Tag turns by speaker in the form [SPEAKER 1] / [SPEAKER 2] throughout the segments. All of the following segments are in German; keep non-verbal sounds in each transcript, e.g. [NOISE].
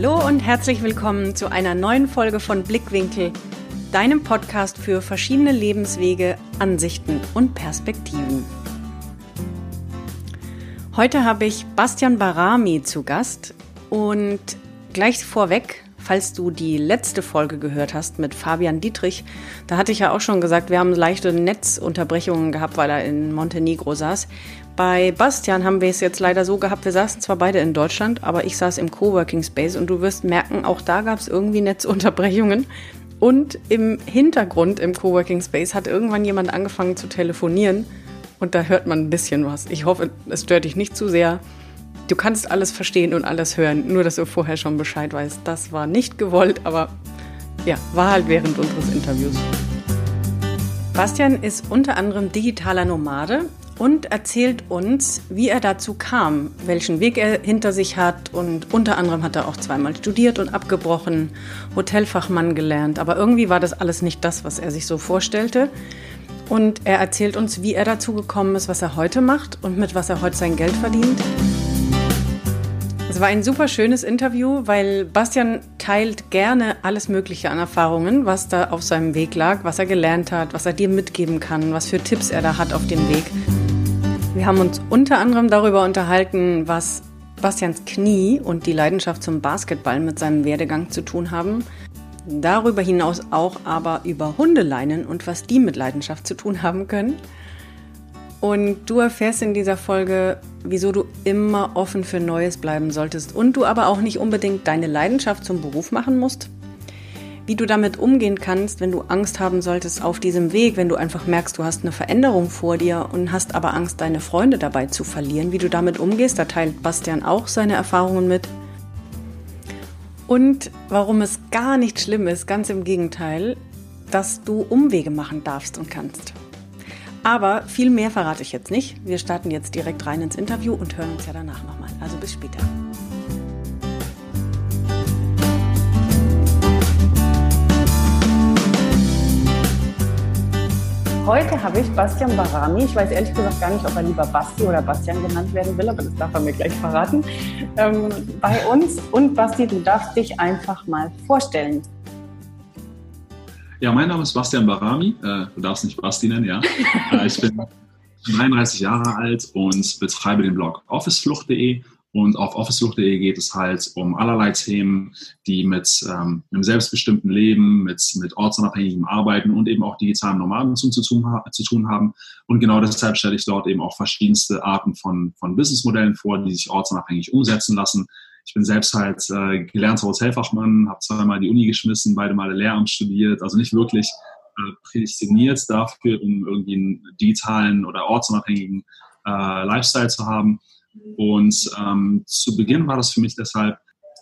[SPEAKER 1] Hallo und herzlich willkommen zu einer neuen Folge von Blickwinkel, deinem Podcast für verschiedene Lebenswege, Ansichten und Perspektiven. Heute habe ich Bastian Barami zu Gast und gleich vorweg, falls du die letzte Folge gehört hast mit Fabian Dietrich, da hatte ich ja auch schon gesagt, wir haben leichte Netzunterbrechungen gehabt, weil er in Montenegro saß. Bei Bastian haben wir es jetzt leider so gehabt, wir saßen zwar beide in Deutschland, aber ich saß im Coworking Space und du wirst merken, auch da gab es irgendwie Netzunterbrechungen. Und im Hintergrund im Coworking Space hat irgendwann jemand angefangen zu telefonieren und da hört man ein bisschen was. Ich hoffe, es stört dich nicht zu sehr. Du kannst alles verstehen und alles hören, nur dass du vorher schon Bescheid weißt. Das war nicht gewollt, aber ja, war halt während unseres Interviews. Bastian ist unter anderem digitaler Nomade und erzählt uns, wie er dazu kam, welchen Weg er hinter sich hat und unter anderem hat er auch zweimal studiert und abgebrochen, Hotelfachmann gelernt, aber irgendwie war das alles nicht das, was er sich so vorstellte. Und er erzählt uns, wie er dazu gekommen ist, was er heute macht und mit was er heute sein Geld verdient. Es war ein super schönes Interview, weil Bastian teilt gerne alles Mögliche an Erfahrungen, was da auf seinem Weg lag, was er gelernt hat, was er dir mitgeben kann, was für Tipps er da hat auf dem Weg. Wir haben uns unter anderem darüber unterhalten, was Bastians Knie und die Leidenschaft zum Basketball mit seinem Werdegang zu tun haben. Darüber hinaus auch aber über Hundeleinen und was die mit Leidenschaft zu tun haben können. Und du erfährst in dieser Folge, wieso du immer offen für Neues bleiben solltest und du aber auch nicht unbedingt deine Leidenschaft zum Beruf machen musst wie du damit umgehen kannst, wenn du Angst haben solltest auf diesem Weg, wenn du einfach merkst, du hast eine Veränderung vor dir und hast aber Angst, deine Freunde dabei zu verlieren, wie du damit umgehst. Da teilt Bastian auch seine Erfahrungen mit. Und warum es gar nicht schlimm ist, ganz im Gegenteil, dass du Umwege machen darfst und kannst. Aber viel mehr verrate ich jetzt nicht. Wir starten jetzt direkt rein ins Interview und hören uns ja danach nochmal. Also bis später. Heute habe ich Bastian Barami. Ich weiß ehrlich gesagt gar nicht, ob er lieber Basti oder Bastian genannt werden will, aber das darf er mir gleich verraten. Ähm, bei uns. Und Basti, du darfst dich einfach mal vorstellen.
[SPEAKER 2] Ja, mein Name ist Bastian Barami. Äh, du darfst nicht Basti nennen, ja. [LAUGHS] Äh, ich bin 33 Jahre alt und betreibe den Blog officeflucht.de und auf officeflucht.de geht es halt um allerlei Themen, die mit ähm, einem selbstbestimmten Leben, mit, mit ortsunabhängigem Arbeiten und eben auch digitalen Nomaden zu, zu, zu tun haben. Und genau deshalb stelle ich dort eben auch verschiedenste Arten von, von Businessmodellen vor, die sich ortsunabhängig umsetzen lassen. Ich bin selbst halt äh, gelernter Hotelfachmann, habe zweimal die Uni geschmissen, beide Male Lehramt studiert, also nicht wirklich äh, prädestiniert dafür, um irgendwie einen digitalen oder ortsunabhängigen äh, Lifestyle zu haben. Und ähm, zu Beginn war das für mich deshalb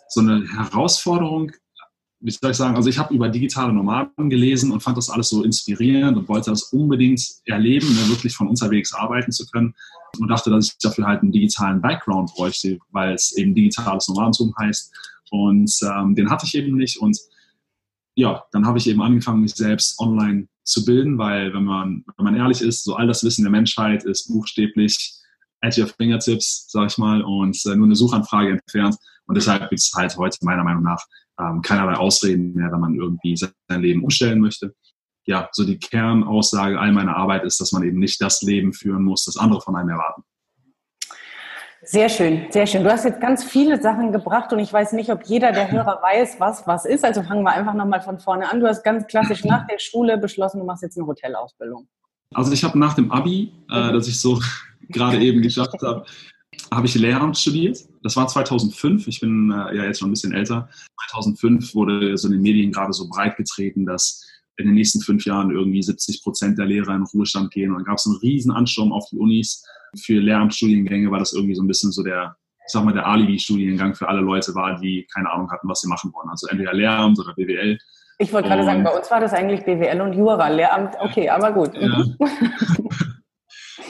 [SPEAKER 2] so eine Herausforderung, wie soll ich sagen, also ich habe über digitale Nomaden gelesen und fand das alles so inspirierend und wollte das unbedingt erleben, ne, wirklich von unterwegs arbeiten zu können. Und dachte, dass ich dafür halt einen digitalen Background bräuchte, weil es eben digitales Nomadentum heißt. Und ähm, den hatte ich eben nicht. Und ja, dann habe ich eben angefangen, mich selbst online zu bilden, weil wenn man, wenn man ehrlich ist, so all das Wissen der Menschheit ist buchstäblich at your fingertips, sag ich mal, und äh, nur eine Suchanfrage entfernt. Und deshalb gibt es halt heute meiner Meinung nach ähm, keinerlei Ausreden mehr, wenn man irgendwie sein Leben umstellen möchte. Ja, so die Kernaussage all meiner Arbeit ist, dass man eben nicht das Leben führen muss, das andere von einem erwarten.
[SPEAKER 1] Sehr schön, sehr schön. Du hast jetzt ganz viele Sachen gebracht und ich weiß nicht, ob jeder der Hörer weiß, was was ist. Also fangen wir einfach nochmal von vorne an. Du hast ganz klassisch nach der Schule beschlossen, du machst jetzt eine Hotelausbildung.
[SPEAKER 2] Also ich habe nach dem Abi, äh, mhm. das ich so gerade eben geschafft habe, habe ich Lehramt studiert. Das war 2005. Ich bin äh, ja jetzt schon ein bisschen älter. 2005 wurde so in den Medien gerade so breit getreten, dass in den nächsten fünf Jahren irgendwie 70 Prozent der Lehrer in Ruhestand gehen. Und dann gab es einen riesen Ansturm auf die Unis. Für Lehramtsstudiengänge war das irgendwie so ein bisschen so der, ich sag mal, der Alibi-Studiengang für alle Leute war, die keine Ahnung hatten, was sie machen wollen. Also entweder Lehramt oder BWL.
[SPEAKER 1] Ich wollte gerade sagen, bei uns war das eigentlich BWL und Jura, Lehramt, okay, aber gut.
[SPEAKER 2] Ja. [LAUGHS]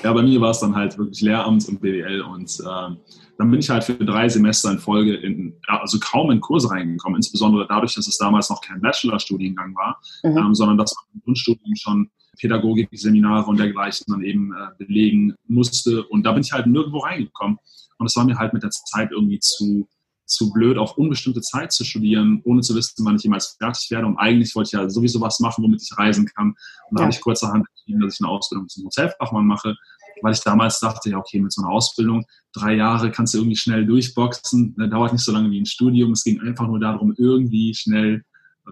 [SPEAKER 2] ja, bei mir war es dann halt wirklich Lehramt und BWL und äh, dann bin ich halt für drei Semester in Folge in, also kaum in Kurse reingekommen, insbesondere dadurch, dass es damals noch kein Bachelorstudiengang war, mhm. ähm, sondern dass man im Grundstudium schon Pädagogik, Seminare und dergleichen dann eben äh, belegen musste und da bin ich halt nirgendwo reingekommen und es war mir halt mit der Zeit irgendwie zu zu blöd, auf unbestimmte Zeit zu studieren, ohne zu wissen, wann ich jemals fertig werde. Und eigentlich wollte ich ja sowieso was machen, womit ich reisen kann. Und da ja. habe ich kurzerhand entschieden, dass ich eine Ausbildung zum Hotelfachmann mache, weil ich damals dachte, ja, okay, mit so einer Ausbildung, drei Jahre kannst du irgendwie schnell durchboxen, das dauert nicht so lange wie ein Studium. Es ging einfach nur darum, irgendwie schnell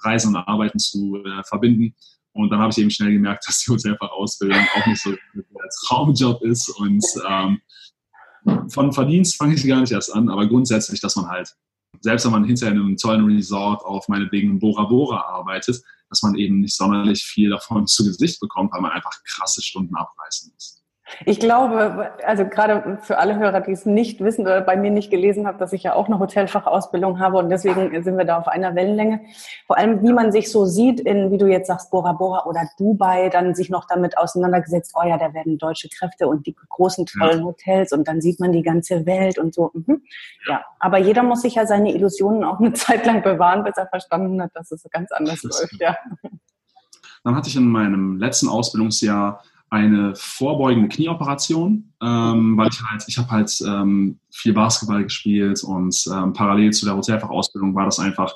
[SPEAKER 2] Reisen und Arbeiten zu äh, verbinden. Und dann habe ich eben schnell gemerkt, [LAUGHS] dass die Hotelfachausbildung auch nicht so der Traumjob ist. Und ähm, von Verdienst fange ich gar nicht erst an, aber grundsätzlich, dass man halt, selbst wenn man hinterher in einem tollen Resort auf meinetwegen Bora Bora arbeitet, dass man eben nicht sonderlich viel davon [LAUGHS] zu Gesicht bekommt, weil man einfach krasse Stunden abreißen muss.
[SPEAKER 1] Ich glaube, also gerade für alle Hörer, die es nicht wissen oder bei mir nicht gelesen haben, dass ich ja auch eine Hotelfachausbildung habe und deswegen sind wir da auf einer Wellenlänge. Vor allem, wie man sich so sieht in, wie du jetzt sagst, Bora Bora oder Dubai, dann sich noch damit auseinandergesetzt, oh ja, da werden deutsche Kräfte und die großen tollen ja. Hotels und dann sieht man die ganze Welt und so. Mhm. Ja, aber jeder muss sich ja seine Illusionen auch eine [LAUGHS] Zeit lang bewahren, bis er verstanden hat, dass es ganz anders läuft. Ja.
[SPEAKER 2] Dann hatte ich in meinem letzten Ausbildungsjahr eine vorbeugende Knieoperation, ähm, weil ich halt, ich habe halt ähm, viel Basketball gespielt und ähm, parallel zu der Hotelfachausbildung war das einfach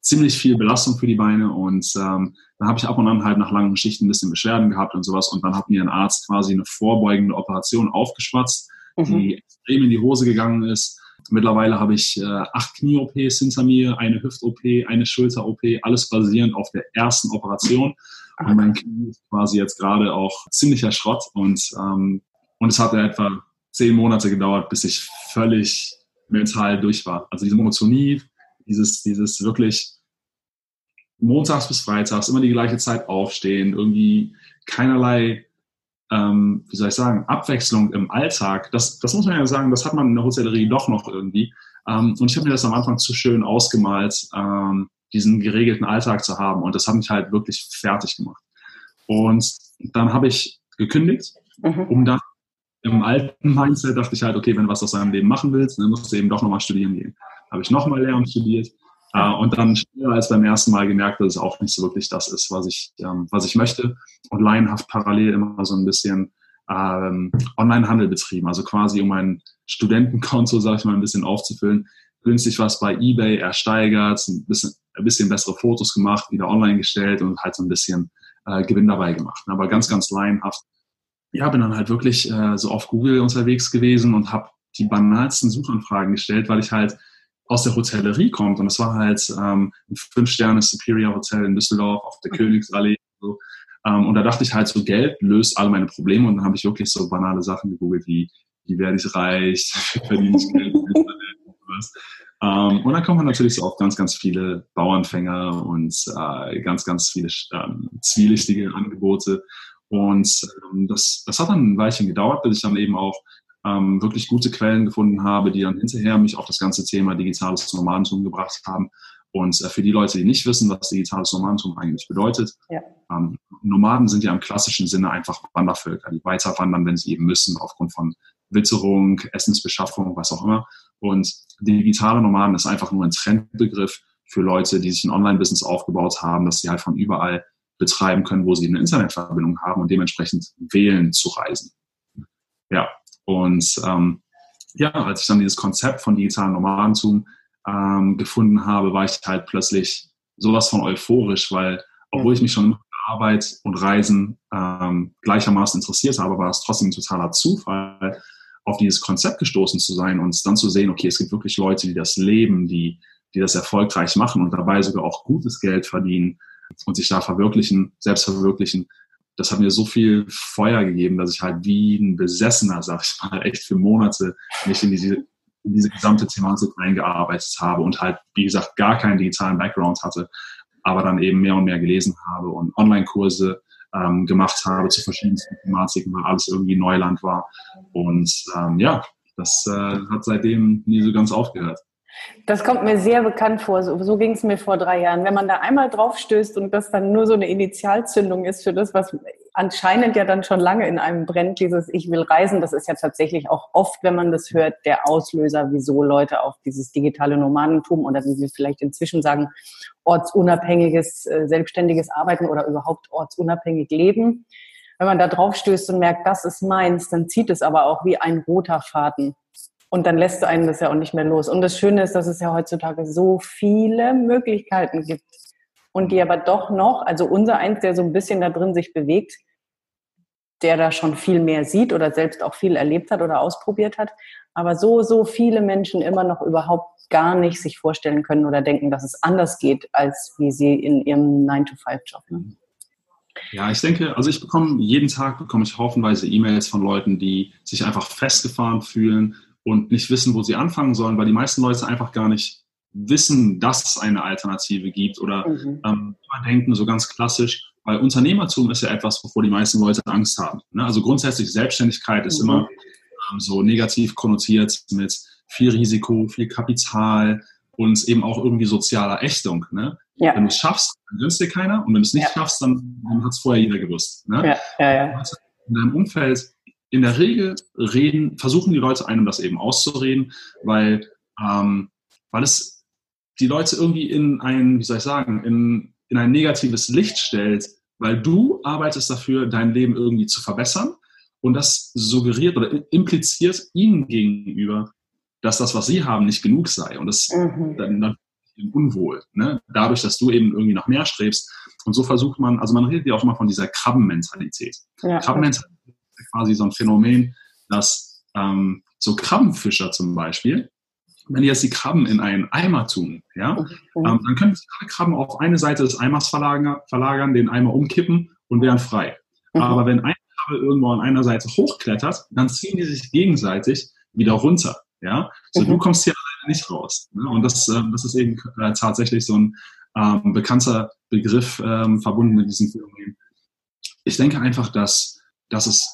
[SPEAKER 2] ziemlich viel Belastung für die Beine und ähm, dann habe ich ab und an halt nach langen Schichten ein bisschen Beschwerden gehabt und sowas und dann hat mir ein Arzt quasi eine vorbeugende Operation aufgeschwatzt, mhm. die extrem in die Hose gegangen ist. Mittlerweile habe ich äh, acht Knie-OPs hinter mir, eine Hüft-OP, eine Schulter-OP, alles basierend auf der ersten Operation. Und mein Knie ist quasi jetzt gerade auch ziemlicher Schrott und, ähm, und es hat etwa zehn Monate gedauert, bis ich völlig mental durch war. Also diese Monotonie, dieses, dieses wirklich montags bis freitags immer die gleiche Zeit aufstehen, irgendwie keinerlei, ähm, wie soll ich sagen, Abwechslung im Alltag. Das, das muss man ja sagen, das hat man in der Hotellerie doch noch irgendwie. Ähm, und ich habe mir das am Anfang zu schön ausgemalt. Ähm, diesen geregelten Alltag zu haben. Und das hat mich halt wirklich fertig gemacht. Und dann habe ich gekündigt, mhm. um dann im alten Mindset dachte ich halt, okay, wenn du was aus deinem Leben machen willst, dann musst du eben doch nochmal studieren gehen. Habe ich nochmal Lehramt studiert äh, und dann schneller als beim ersten Mal gemerkt, dass es auch nicht so wirklich das ist, was ich, ähm, was ich möchte. Und laienhaft parallel immer so ein bisschen ähm, Online-Handel betrieben, also quasi um mein Studentenkonto, sag ich mal, ein bisschen aufzufüllen, günstig was bei eBay ersteigert, ein bisschen, ein bisschen bessere Fotos gemacht, wieder online gestellt und halt so ein bisschen äh, Gewinn dabei gemacht. Aber ganz, ganz laienhaft. Ja, bin dann halt wirklich äh, so auf Google unterwegs gewesen und habe die banalsten Suchanfragen gestellt, weil ich halt aus der Hotellerie kommt und es war halt ähm, ein Fünf-Sterne Superior Hotel in Düsseldorf auf der Königsallee. So. Ähm, und da dachte ich halt, so Geld löst alle meine Probleme und dann habe ich wirklich so banale Sachen gegoogelt wie, wie werde ich reich, [LAUGHS] wie verdiene ich Geld. Ähm, und dann kommt man natürlich so auf ganz, ganz viele Bauernfänger und äh, ganz, ganz viele ähm, zwielichtige Angebote. Und ähm, das, das hat dann ein Weilchen gedauert, bis ich dann eben auch ähm, wirklich gute Quellen gefunden habe, die dann hinterher mich auf das ganze Thema digitales Nomadentum gebracht haben. Und äh, für die Leute, die nicht wissen, was digitales Nomadentum eigentlich bedeutet, ja. ähm, Nomaden sind ja im klassischen Sinne einfach Wandervölker, die weiter wandern, wenn sie eben müssen, aufgrund von Witterung, Essensbeschaffung, was auch immer. Und digitale Nomaden ist einfach nur ein Trendbegriff für Leute, die sich ein Online-Business aufgebaut haben, dass sie halt von überall betreiben können, wo sie eine Internetverbindung haben und dementsprechend wählen zu reisen. Ja, und ähm, ja, als ich dann dieses Konzept von digitalen Nomadentum ähm, gefunden habe, war ich halt plötzlich sowas von euphorisch, weil obwohl ich mich schon Arbeit und Reisen ähm, gleichermaßen interessiert habe, war es trotzdem ein totaler Zufall, auf dieses Konzept gestoßen zu sein und dann zu sehen, okay, es gibt wirklich Leute, die das leben, die, die das erfolgreich machen und dabei sogar auch gutes Geld verdienen und sich da verwirklichen, selbst verwirklichen. Das hat mir so viel Feuer gegeben, dass ich halt wie ein Besessener, sag ich mal, echt für Monate mich in diese, in diese gesamte Thematik eingearbeitet habe und halt, wie gesagt, gar keinen digitalen Background hatte, aber dann eben mehr und mehr gelesen habe und Online-Kurse ähm, gemacht habe zu verschiedensten Thematiken, weil alles irgendwie Neuland war. Und ähm, ja, das äh, hat seitdem nie so ganz aufgehört.
[SPEAKER 1] Das kommt mir sehr bekannt vor. So, so ging es mir vor drei Jahren. Wenn man da einmal drauf stößt und das dann nur so eine Initialzündung ist für das, was anscheinend ja dann schon lange in einem brennt, dieses Ich will reisen, das ist ja tatsächlich auch oft, wenn man das hört, der Auslöser, wieso Leute auf dieses digitale Nomadentum oder wie wir vielleicht inzwischen sagen, ortsunabhängiges, äh, selbstständiges Arbeiten oder überhaupt ortsunabhängig leben. Wenn man da drauf stößt und merkt, das ist meins, dann zieht es aber auch wie ein roter Faden Und dann lässt du einen das ja auch nicht mehr los. Und das Schöne ist, dass es ja heutzutage so viele Möglichkeiten gibt. Und die aber doch noch, also unser eins, der so ein bisschen da drin sich bewegt, der da schon viel mehr sieht oder selbst auch viel erlebt hat oder ausprobiert hat, aber so, so viele Menschen immer noch überhaupt gar nicht sich vorstellen können oder denken, dass es anders geht, als wie sie in ihrem 9-to-5-Job. Ne?
[SPEAKER 2] Ja, ich denke, also ich bekomme jeden Tag bekomme ich haufenweise E-Mails von Leuten, die sich einfach festgefahren fühlen und nicht wissen, wo sie anfangen sollen, weil die meisten Leute einfach gar nicht wissen, dass es eine Alternative gibt oder mhm. ähm, denken so ganz klassisch, weil Unternehmertum ist ja etwas, wovor die meisten Leute Angst haben. Ne? Also grundsätzlich Selbstständigkeit ist mhm. immer ähm, so negativ konnotiert mit viel Risiko, viel Kapital und eben auch irgendwie sozialer Ächtung. Ne? Ja. Wenn du es schaffst, dann gönnt dir keiner und wenn du es nicht ja. schaffst, dann, dann hat es vorher jeder gewusst. Ne? Ja, ja. In deinem Umfeld, in der Regel reden, versuchen die Leute einem das eben auszureden, weil, ähm, weil es die Leute irgendwie in ein, wie soll ich sagen, in, in ein negatives Licht stellt, weil du arbeitest dafür, dein Leben irgendwie zu verbessern und das suggeriert oder impliziert ihnen gegenüber, dass das, was sie haben, nicht genug sei. Und das mhm. dann, dann unwohl. Ne? Dadurch, dass du eben irgendwie nach mehr strebst. Und so versucht man, also man redet ja auch immer von dieser Krabbenmentalität. Ja. Krabbenmentalität quasi so ein Phänomen, dass ähm, so Krabbenfischer zum Beispiel, wenn die jetzt die Krabben in einen Eimer tun, ja, mhm. ähm, dann können alle Krabben auf eine Seite des Eimers verlagern, verlagern den Eimer umkippen und wären frei. Mhm. Aber wenn eine Krabbe irgendwo an einer Seite hochklettert, dann ziehen die sich gegenseitig wieder runter. Ja, so mhm. du kommst hier nicht raus. Ne? Und das, äh, das ist eben äh, tatsächlich so ein ähm, bekannter Begriff ähm, verbunden mit diesem Phänomen. Ich denke einfach, dass, dass es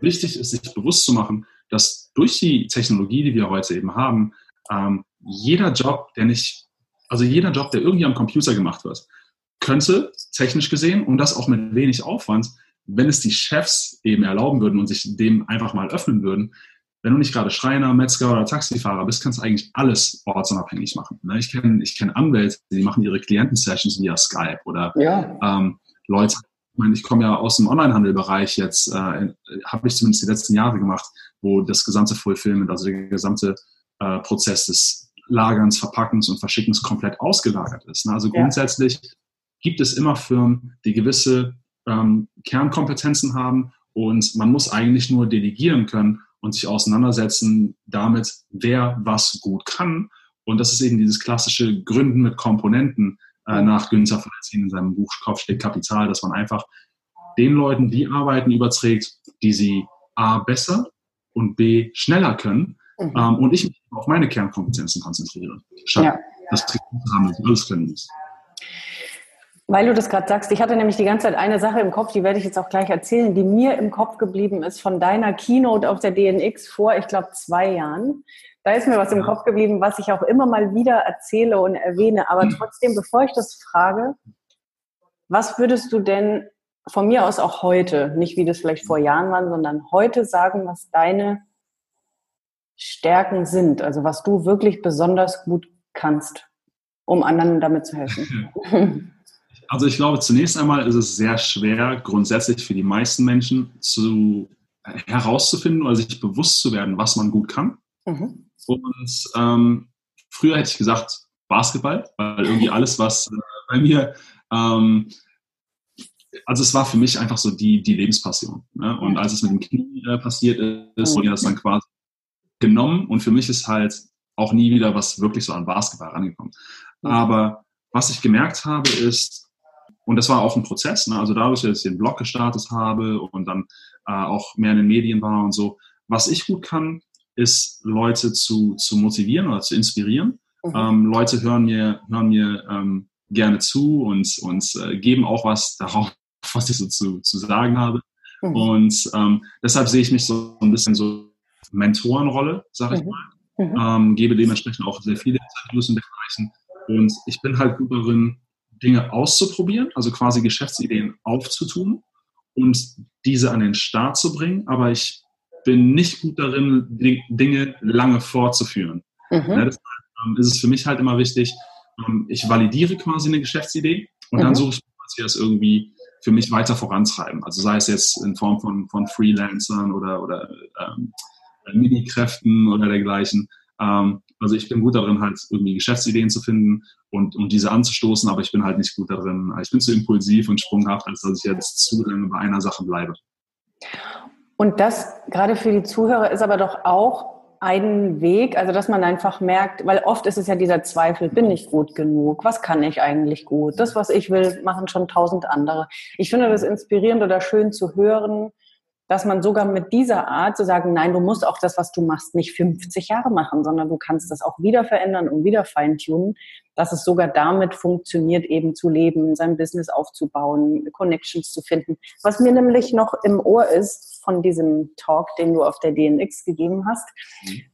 [SPEAKER 2] wichtig ist, sich bewusst zu machen, dass durch die Technologie, die wir heute eben haben, ähm, jeder Job, der nicht, also jeder Job, der irgendwie am Computer gemacht wird, könnte technisch gesehen und das auch mit wenig Aufwand, wenn es die Chefs eben erlauben würden und sich dem einfach mal öffnen würden, wenn du nicht gerade Schreiner, Metzger oder Taxifahrer bist, kannst du eigentlich alles ortsunabhängig machen. Ne? Ich kenne ich kenn Anwälte, die machen ihre Klientensessions via Skype oder ja. ähm, Leute, ich meine, ich komme ja aus dem Onlinehandelbereich jetzt, äh, habe ich zumindest die letzten Jahre gemacht, wo das gesamte Fulfillment, also der gesamte äh, Prozess des Lagerns, Verpackens und Verschickens komplett ausgelagert ist. Ne? Also grundsätzlich ja. gibt es immer Firmen, die gewisse ähm, Kernkompetenzen haben und man muss eigentlich nur delegieren können und sich auseinandersetzen damit, wer was gut kann. Und das ist eben dieses klassische Gründen mit Komponenten äh, nach Günther Falzin in seinem Buch Kopf steht Kapital, dass man einfach den Leuten die Arbeiten überträgt, die sie A besser und B schneller können mhm. ähm, und ich mich auf meine Kernkompetenzen konzentriere. Statt ja. das alles können muss.
[SPEAKER 1] Weil du das gerade sagst, ich hatte nämlich die ganze Zeit eine Sache im Kopf, die werde ich jetzt auch gleich erzählen, die mir im Kopf geblieben ist von deiner Keynote auf der DNX vor, ich glaube, zwei Jahren. Da ist mir was im Kopf geblieben, was ich auch immer mal wieder erzähle und erwähne. Aber trotzdem, bevor ich das frage, was würdest du denn von mir aus auch heute, nicht wie das vielleicht vor Jahren waren, sondern heute sagen, was deine Stärken sind, also was du wirklich besonders gut kannst, um anderen damit zu helfen? [LAUGHS]
[SPEAKER 2] Also ich glaube, zunächst einmal ist es sehr schwer, grundsätzlich für die meisten Menschen zu, herauszufinden oder sich bewusst zu werden, was man gut kann. Mhm. Und ähm, früher hätte ich gesagt Basketball, weil irgendwie [LAUGHS] alles, was äh, bei mir, ähm, also es war für mich einfach so die, die Lebenspassion. Ne? Und als es mit dem Knie äh, passiert ist, wurde das dann quasi genommen und für mich ist halt auch nie wieder was wirklich so an Basketball rangekommen. Aber was ich gemerkt habe, ist, und das war auch ein Prozess. Ne? Also dadurch, dass ich den Blog gestartet habe und dann äh, auch mehr in den Medien war und so. Was ich gut kann, ist Leute zu, zu motivieren oder zu inspirieren. Mhm. Ähm, Leute hören mir, hören mir ähm, gerne zu und, und äh, geben auch was darauf, [LAUGHS] was ich so zu, zu sagen habe. Mhm. Und ähm, deshalb sehe ich mich so ein bisschen so Mentorenrolle, sag ich mhm. mal. Mhm. Ähm, gebe dementsprechend auch sehr viele Interviews in dergleichen. Und ich bin halt gut darin, Dinge auszuprobieren, also quasi Geschäftsideen aufzutun und diese an den Start zu bringen, aber ich bin nicht gut darin, Dinge lange fortzuführen. Mhm. Ja, deshalb ähm, ist es für mich halt immer wichtig, ähm, ich validiere quasi eine Geschäftsidee und mhm. dann suche ich, dass wir das irgendwie für mich weiter vorantreiben. Also sei es jetzt in Form von, von Freelancern oder, oder ähm, Mini-Kräften oder dergleichen. Ähm, also ich bin gut darin, halt irgendwie Geschäftsideen zu finden und, und diese anzustoßen, aber ich bin halt nicht gut darin. Ich bin zu impulsiv und sprunghaft, als dass ich jetzt zu lange bei einer Sache bleibe.
[SPEAKER 1] Und das gerade für die Zuhörer ist aber doch auch ein Weg, also dass man einfach merkt, weil oft ist es ja dieser Zweifel, bin ich gut genug? Was kann ich eigentlich gut? Das, was ich will, machen schon tausend andere. Ich finde das inspirierend oder schön zu hören, dass man sogar mit dieser Art zu sagen, nein, du musst auch das, was du machst, nicht 50 Jahre machen, sondern du kannst das auch wieder verändern und wieder feintunen, dass es sogar damit funktioniert, eben zu leben, sein Business aufzubauen, Connections zu finden. Was mir nämlich noch im Ohr ist von diesem Talk, den du auf der DNX gegeben hast, mhm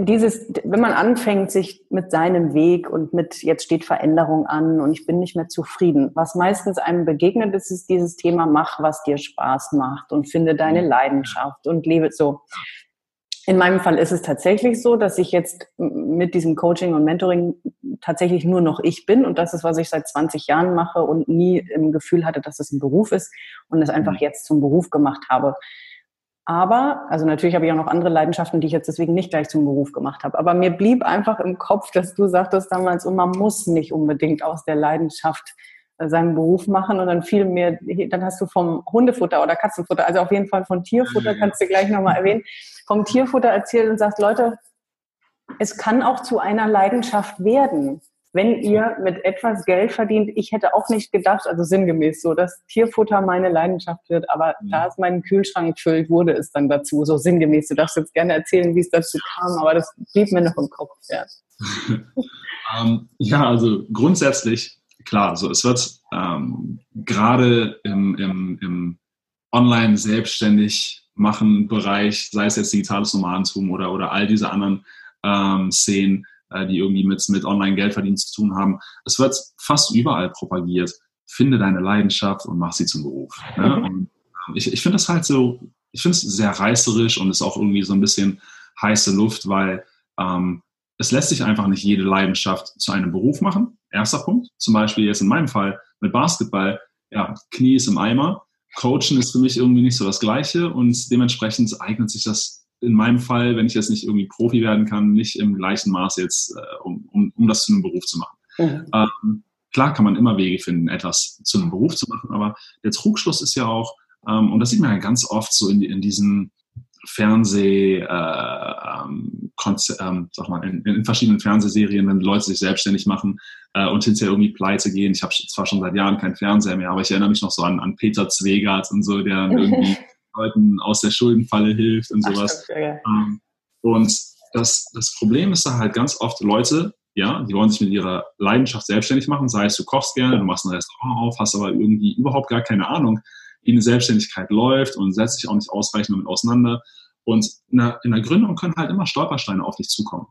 [SPEAKER 1] dieses, wenn man anfängt, sich mit seinem Weg und mit jetzt steht Veränderung an und ich bin nicht mehr zufrieden, was meistens einem begegnet ist, ist dieses Thema, mach, was dir Spaß macht und finde deine mhm. Leidenschaft und lebe so. In meinem Fall ist es tatsächlich so, dass ich jetzt mit diesem Coaching und Mentoring tatsächlich nur noch ich bin und das ist, was ich seit 20 Jahren mache und nie im Gefühl hatte, dass es ein Beruf ist und es einfach mhm. jetzt zum Beruf gemacht habe. Aber, also natürlich habe ich auch noch andere Leidenschaften, die ich jetzt deswegen nicht gleich zum Beruf gemacht habe. Aber mir blieb einfach im Kopf, dass du sagtest damals, und man muss nicht unbedingt aus der Leidenschaft äh, seinen Beruf machen. Und dann fiel mir, dann hast du vom Hundefutter oder Katzenfutter, also auf jeden Fall von Tierfutter, kannst du gleich nochmal erwähnen, vom Tierfutter erzählt und sagst, Leute, es kann auch zu einer Leidenschaft werden wenn ihr mit etwas Geld verdient, ich hätte auch nicht gedacht, also sinngemäß so, dass Tierfutter meine Leidenschaft wird, aber mhm. da es meinen Kühlschrank gefüllt, wurde es dann dazu, so sinngemäß. Du darfst jetzt gerne erzählen, wie es dazu kam, aber das blieb mir noch im Kopf. Ja, [LAUGHS]
[SPEAKER 2] ähm, ja also grundsätzlich, klar, so es wird ähm, gerade im, im, im Online-Selbstständig machen Bereich, sei es jetzt digitales Nomadentum oder, oder all diese anderen ähm, Szenen, äh, die irgendwie mit, mit Online-Geldverdienen zu tun haben. Es wird fast überall propagiert. Finde deine Leidenschaft und mach sie zum Beruf. Ne? Und ähm, ich, ich finde das halt so, ich finde es sehr reißerisch und ist auch irgendwie so ein bisschen heiße Luft, weil ähm, es lässt sich einfach nicht jede Leidenschaft zu einem Beruf machen. Erster Punkt. Zum Beispiel jetzt in meinem Fall mit Basketball. Ja, Knie ist im Eimer. Coachen ist für mich irgendwie nicht so das Gleiche und dementsprechend eignet sich das in meinem Fall, wenn ich jetzt nicht irgendwie Profi werden kann, nicht im gleichen Maß jetzt, äh, um, um, um das zu einem Beruf zu machen. Mhm. Ähm, klar kann man immer Wege finden, etwas zu einem Beruf zu machen, aber der Trugschluss ist ja auch, ähm, und das sieht man ja ganz oft so in, in diesen Fernseh, äh, ähm, ähm, sag mal, in, in, verschiedenen Fernsehserien, wenn Leute sich selbstständig machen äh, und hinterher irgendwie pleite gehen. Ich habe zwar schon seit Jahren keinen Fernseher mehr, aber ich erinnere mich noch so an, an Peter Zwegert und so, der irgendwie [LAUGHS] Leuten aus der Schuldenfalle hilft und sowas. Ach. Ähm, und das, das Problem ist da halt ganz oft Leute, ja, die wollen sich mit ihrer Leidenschaft selbstständig machen, sei es du kochst gerne, du machst ein Restaurant auf, hast aber irgendwie überhaupt gar keine Ahnung, wie eine Selbstständigkeit läuft und setzt sich auch nicht ausreichend damit auseinander. Und in der, in der Gründung können halt immer Stolpersteine auf dich zukommen.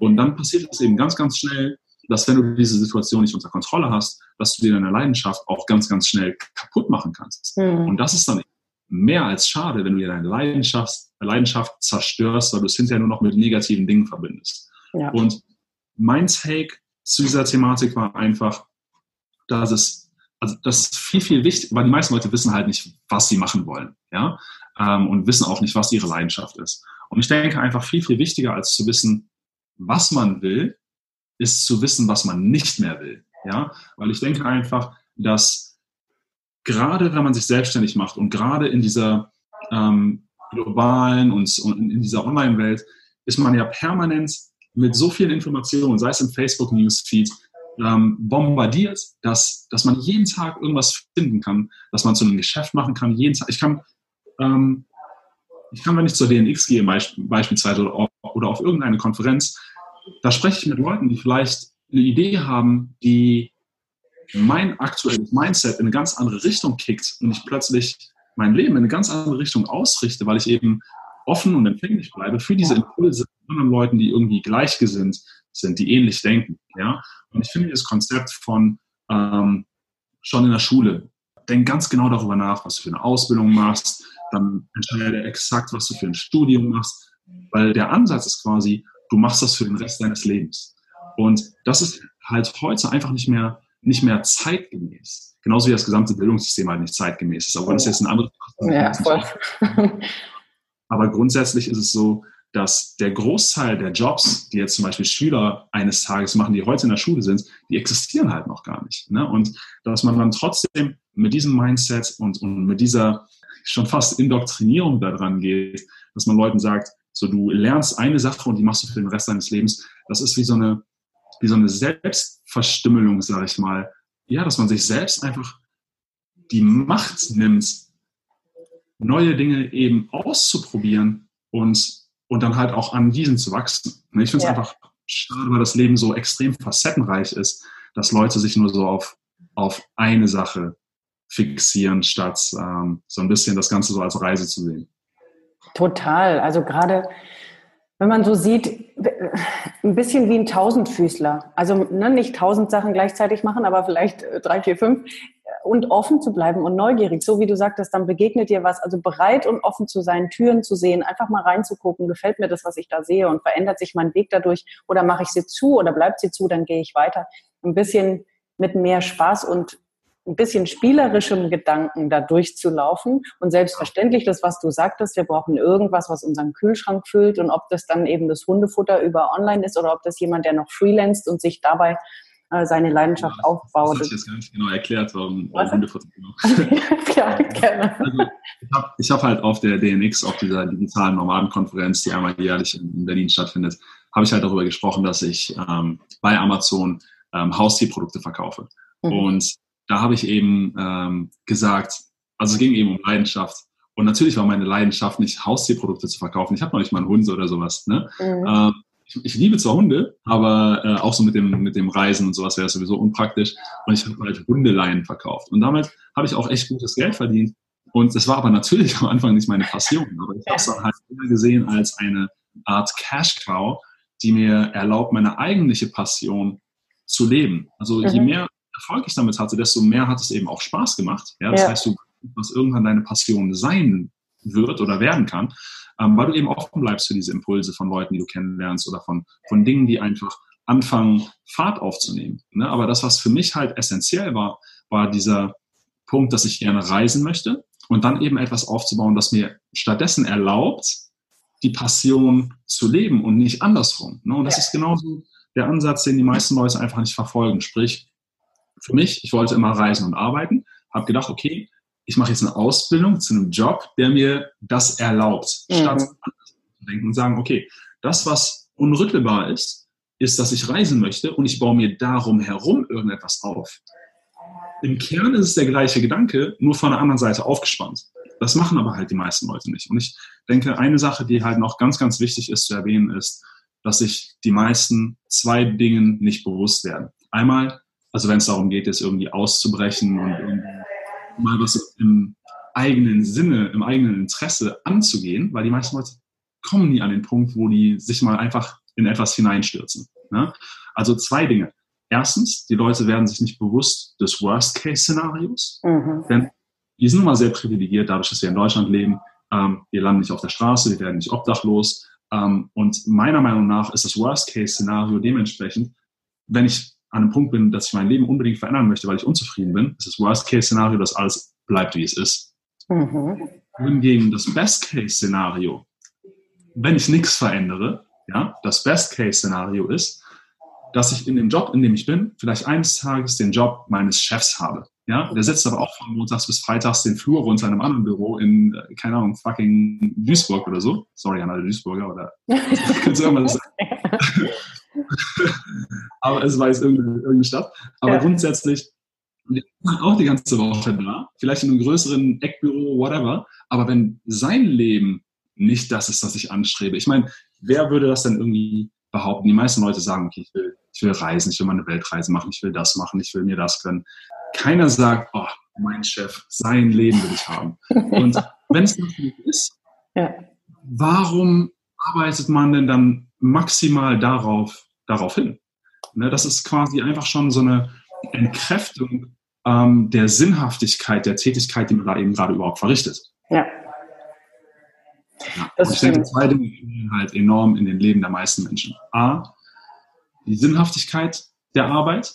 [SPEAKER 2] Und dann passiert es eben ganz, ganz schnell, dass wenn du diese Situation nicht unter Kontrolle hast, dass du dir deine Leidenschaft auch ganz, ganz schnell kaputt machen kannst. Mhm. Und das ist dann mehr als schade, wenn du dir deine Leidenschaft, Leidenschaft zerstörst, weil du es hinterher nur noch mit negativen Dingen verbindest. Ja. Und mein Take zu dieser Thematik war einfach, dass es, also das ist viel, viel wichtig, weil die meisten Leute wissen halt nicht, was sie machen wollen, ja, ähm, und wissen auch nicht, was ihre Leidenschaft ist. Und ich denke einfach viel, viel wichtiger als zu wissen, was man will, ist zu wissen, was man nicht mehr will, ja, weil ich denke einfach, dass gerade wenn man sich selbstständig macht und gerade in dieser ähm, globalen und, und in dieser Online-Welt ist man ja permanent mit so vielen Informationen, sei es im Facebook-Newsfeed, ähm, bombardiert, dass, dass man jeden Tag irgendwas finden kann, dass man zu einem Geschäft machen kann. Jeden Tag. Ich kann, ähm, ich kann, wenn ich zur DNX gehe beispielsweise oder auf, oder auf irgendeine Konferenz, da spreche ich mit Leuten, die vielleicht eine Idee haben, die mein aktuelles Mindset in eine ganz andere Richtung kickt und ich plötzlich mein Leben in eine ganz andere Richtung ausrichte, weil ich eben offen und empfänglich bleibe für diese Impulse von anderen Leuten, die irgendwie gleichgesinnt sind, die ähnlich denken. Ja? Und ich finde das Konzept von ähm, schon in der Schule, denk ganz genau darüber nach, was du für eine Ausbildung machst, dann entscheide exakt, was du für ein Studium machst, weil der Ansatz ist quasi, du machst das für den Rest deines Lebens. Und das ist halt heute einfach nicht mehr nicht mehr zeitgemäß. Genauso wie das gesamte Bildungssystem halt nicht zeitgemäß ist. Aber das ist jetzt ein anderes. Ja, voll. Aber grundsätzlich ist es so, dass der Großteil der Jobs, die jetzt zum Beispiel Schüler eines Tages machen, die heute in der Schule sind, die existieren halt noch gar nicht. Ne? Und dass man dann trotzdem mit diesem Mindset und, und mit dieser schon fast Indoktrinierung daran geht, dass man Leuten sagt, so du lernst eine Sache und die machst du für den Rest deines Lebens. Das ist wie so eine, wie so eine Selbstverstümmelung, sage ich mal. Ja, dass man sich selbst einfach die Macht nimmt, neue Dinge eben auszuprobieren und und dann halt auch an diesen zu wachsen. Ich finde es ja. einfach schade, weil das Leben so extrem facettenreich ist, dass Leute sich nur so auf, auf eine Sache fixieren, statt ähm, so ein bisschen das Ganze so als Reise zu sehen.
[SPEAKER 1] Total. Also gerade wenn man so sieht, ein bisschen wie ein Tausendfüßler. Also ne, nicht tausend Sachen gleichzeitig machen, aber vielleicht drei, vier, fünf und offen zu bleiben und neugierig. So wie du sagtest, dann begegnet dir was. Also bereit und offen zu sein, Türen zu sehen, einfach mal reinzugucken, gefällt mir das, was ich da sehe und verändert sich mein Weg dadurch oder mache ich sie zu oder bleibt sie zu, dann gehe ich weiter. Ein bisschen mit mehr Spaß und ein bisschen spielerischem Gedanken da durchzulaufen. Und selbstverständlich, das, was du sagtest, wir brauchen irgendwas, was unseren Kühlschrank füllt. Und ob das dann eben das Hundefutter über online ist oder ob das jemand, der noch freelanced und sich dabei äh, seine Leidenschaft ja, aufbaut. Das
[SPEAKER 2] hast du jetzt gar nicht genau erklärt, warum, warum Hundefutter [LAUGHS] genau. ja, gerne. Also, ich habe hab halt auf der DNX, auf dieser digitalen Nomadenkonferenz, die einmal jährlich in Berlin stattfindet, habe ich halt darüber gesprochen, dass ich ähm, bei Amazon ähm, Haustierprodukte verkaufe. Mhm. Und da habe ich eben ähm, gesagt, also es ging eben um Leidenschaft. Und natürlich war meine Leidenschaft nicht, Haustierprodukte zu verkaufen. Ich habe noch nicht mal einen Hund oder sowas. Ne? Mhm. Ähm, ich, ich, liebe zwar Hunde, aber äh, auch so mit dem, mit dem Reisen und sowas wäre sowieso unpraktisch. Und ich habe halt Hundeleien verkauft. Und damit habe ich auch echt gutes Geld verdient. Und das war aber natürlich [LAUGHS] am Anfang nicht meine Passion. Aber ich habe es dann halt immer gesehen als eine Art Cash-Cow, die mir erlaubt, meine eigentliche Passion zu leben. Also mhm. je mehr Erfolg ich damit hatte, desto mehr hat es eben auch Spaß gemacht. Ja, das ja. heißt, du, was irgendwann deine Passion sein wird oder werden kann, ähm, weil du eben offen bleibst für diese Impulse von Leuten, die du kennenlernst oder von, von Dingen, die einfach anfangen, Fahrt aufzunehmen. Ne? Aber das, was für mich halt essentiell war, war dieser Punkt, dass ich gerne reisen möchte und dann eben etwas aufzubauen, das mir stattdessen erlaubt, die Passion zu leben und nicht andersrum. Ne? Und das ja. ist genauso der Ansatz, den die meisten Leute einfach nicht verfolgen. Sprich, für mich, ich wollte immer reisen und arbeiten, habe gedacht, okay, ich mache jetzt eine Ausbildung zu einem Job, der mir das erlaubt, mhm. statt zu denken und sagen, okay, das, was unrüttelbar ist, ist, dass ich reisen möchte und ich baue mir darum herum irgendetwas auf. Im Kern ist es der gleiche Gedanke, nur von der anderen Seite aufgespannt. Das machen aber halt die meisten Leute nicht. Und ich denke, eine Sache, die halt noch ganz, ganz wichtig ist zu erwähnen, ist, dass sich die meisten zwei Dingen nicht bewusst werden. Einmal, also wenn es darum geht, jetzt irgendwie auszubrechen und, mal was im eigenen Sinne, im eigenen Interesse anzugehen, weil die meisten Leute kommen nie an den Punkt, wo die sich mal einfach in etwas hineinstürzen. Ne? Also zwei Dinge. Erstens, die Leute werden sich nicht bewusst des Worst-Case-Szenarios, mhm. denn die sind nun mal sehr privilegiert, dadurch, dass wir in Deutschland leben. Ähm, wir landen nicht auf der Straße, wir werden nicht obdachlos. Ähm, und meiner Meinung nach ist das Worst-Case-Szenario dementsprechend, wenn ich an einem Punkt bin, dass ich mein Leben unbedingt verändern möchte, weil ich unzufrieden bin, ist das Worst-Case-Szenario, dass alles bleibt, wie es ist. Mhm. Hingegen das Best-Case-Szenario, wenn ich nichts verändere, ja, das Best-Case-Szenario ist, dass ich in dem Job, in dem ich bin, vielleicht eines Tages den Job meines Chefs habe. Ja, der setzt aber auch von montags bis freitags den Flur runter in einem anderen Büro in, äh, keine Ahnung, fucking Duisburg oder so. Sorry an alle Duisburger oder könnte irgendwas sagen. [LAUGHS] aber es weiß irgendeine, irgendeine Stadt. Aber ja. grundsätzlich auch die ganze Woche da, vielleicht in einem größeren Eckbüro, whatever. Aber wenn sein Leben nicht das ist, was ich anstrebe, ich meine, wer würde das denn irgendwie behaupten? Die meisten Leute sagen, okay, ich will, ich will reisen, ich will mal eine Weltreise machen, ich will das machen, ich will mir das können. Keiner sagt, oh, mein Chef, sein Leben will ich haben. Und [LAUGHS] wenn es nicht ist, ja. warum arbeitet man denn dann maximal darauf, darauf hin? Ne, das ist quasi einfach schon so eine Entkräftung ähm, der Sinnhaftigkeit der Tätigkeit, die man da eben gerade überhaupt verrichtet. Ja. ja. ich denke, zwei Dinge gehen halt enorm in den Leben der meisten Menschen. A, die Sinnhaftigkeit der Arbeit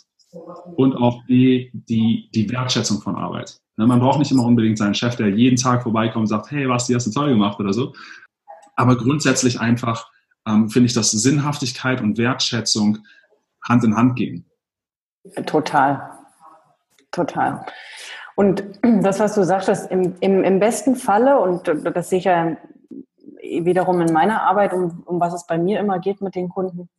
[SPEAKER 2] und auch B, die, die Wertschätzung von Arbeit. Ne, man braucht nicht immer unbedingt seinen Chef, der jeden Tag vorbeikommt und sagt, hey, was, die hast du toll gemacht oder so. Aber grundsätzlich einfach ähm, finde ich, dass Sinnhaftigkeit und Wertschätzung Hand in Hand gehen.
[SPEAKER 1] Total. Total. Und [CLEARS THROAT] das, was du sagtest, im, im, im besten Falle, und das sehe ich ja wiederum in meiner Arbeit, um, um was es bei mir immer geht mit den Kunden,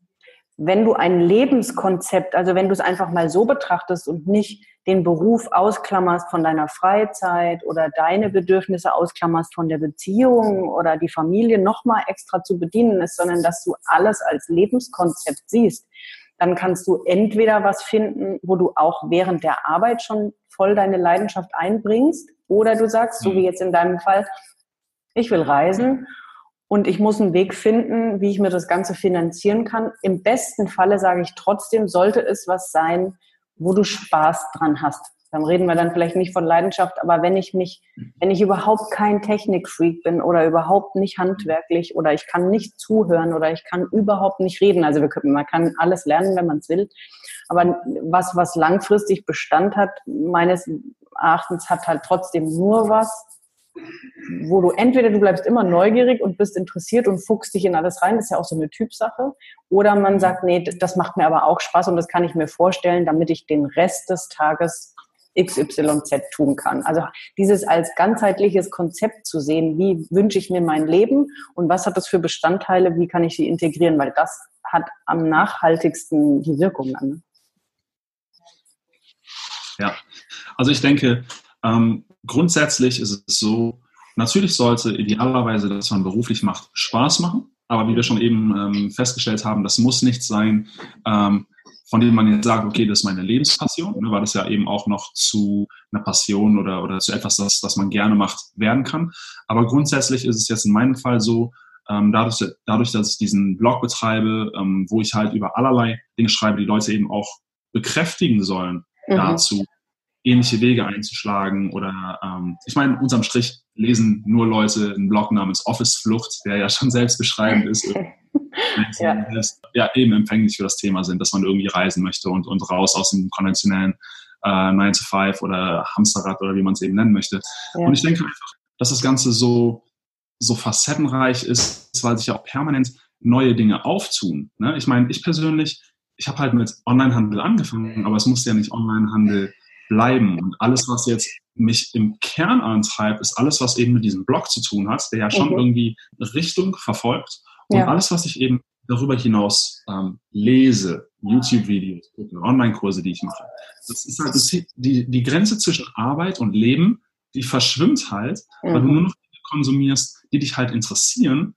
[SPEAKER 1] wenn du ein Lebenskonzept, also wenn du es einfach mal so betrachtest und nicht den Beruf ausklammerst von deiner Freizeit oder deine Bedürfnisse ausklammerst von der Beziehung oder die Familie nochmal extra zu bedienen ist, sondern dass du alles als Lebenskonzept siehst, dann kannst du entweder was finden, wo du auch während der Arbeit schon voll deine Leidenschaft einbringst oder du sagst, so wie mhm. jetzt in deinem Fall, ich will reisen und ich muss einen Weg finden, wie ich mir das Ganze finanzieren kann. Im besten Falle sage ich trotzdem, sollte es was sein, wo du Spaß dran hast. Dann reden wir dann vielleicht nicht von Leidenschaft, aber wenn ich mich, wenn ich überhaupt kein Technikfreak bin oder überhaupt nicht handwerklich oder ich kann nicht zuhören oder ich kann überhaupt nicht reden, also wir können, man kann alles lernen, wenn man es will, aber was, was langfristig Bestand hat, meines Erachtens hat halt trotzdem nur was, wo du entweder du bleibst immer neugierig und bist interessiert und fuchst dich in alles rein, das ist ja auch so eine Typsache, oder man sagt, nee, das macht mir aber auch Spaß und das kann ich mir vorstellen, damit ich den Rest des Tages XYZ tun kann. Also dieses als ganzheitliches Konzept zu sehen, wie wünsche ich mir mein Leben und was hat das für Bestandteile, wie kann ich sie integrieren, weil das hat am nachhaltigsten die Wirkung dann.
[SPEAKER 2] Ja, also ich denke, ähm, grundsätzlich ist es so, natürlich sollte idealerweise das, was man beruflich macht, Spaß machen. Aber wie wir schon eben ähm, festgestellt haben, das muss nicht sein, ähm, von dem man jetzt sagt, okay, das ist meine Lebenspassion, ne, weil das ja eben auch noch zu einer Passion oder, oder zu etwas, das, das man gerne macht, werden kann. Aber grundsätzlich ist es jetzt in meinem Fall so, ähm, dadurch, dadurch, dass ich diesen Blog betreibe, ähm, wo ich halt über allerlei Dinge schreibe, die Leute eben auch bekräftigen sollen mhm. dazu, ähnliche Wege einzuschlagen oder ähm, ich meine, unterm Strich lesen nur Leute einen Blog namens Office Flucht, der ja schon selbst beschreibend ist, [LAUGHS] ja. ja. eben empfänglich für das Thema sind, dass man irgendwie reisen möchte und, und raus aus dem konventionellen äh, 9 to 5 oder Hamsterrad oder wie man es eben nennen möchte. Ja. Und ich denke einfach, dass das Ganze so, so facettenreich ist, weil sich ja auch permanent neue Dinge auftun. Ne? Ich meine, ich persönlich, ich habe halt mit Onlinehandel angefangen, aber es muss ja nicht Onlinehandel bleiben. Und alles, was jetzt mich im Kern antreibt, ist alles, was eben mit diesem Blog zu tun hat, der ja schon mhm. irgendwie Richtung verfolgt. Und ja. alles, was ich eben darüber hinaus ähm, lese, YouTube-Videos, Online-Kurse, die ich mache, das ist halt das, die, die Grenze zwischen Arbeit und Leben, die verschwimmt halt, mhm. weil du mhm. nur noch Dinge konsumierst, die dich halt interessieren.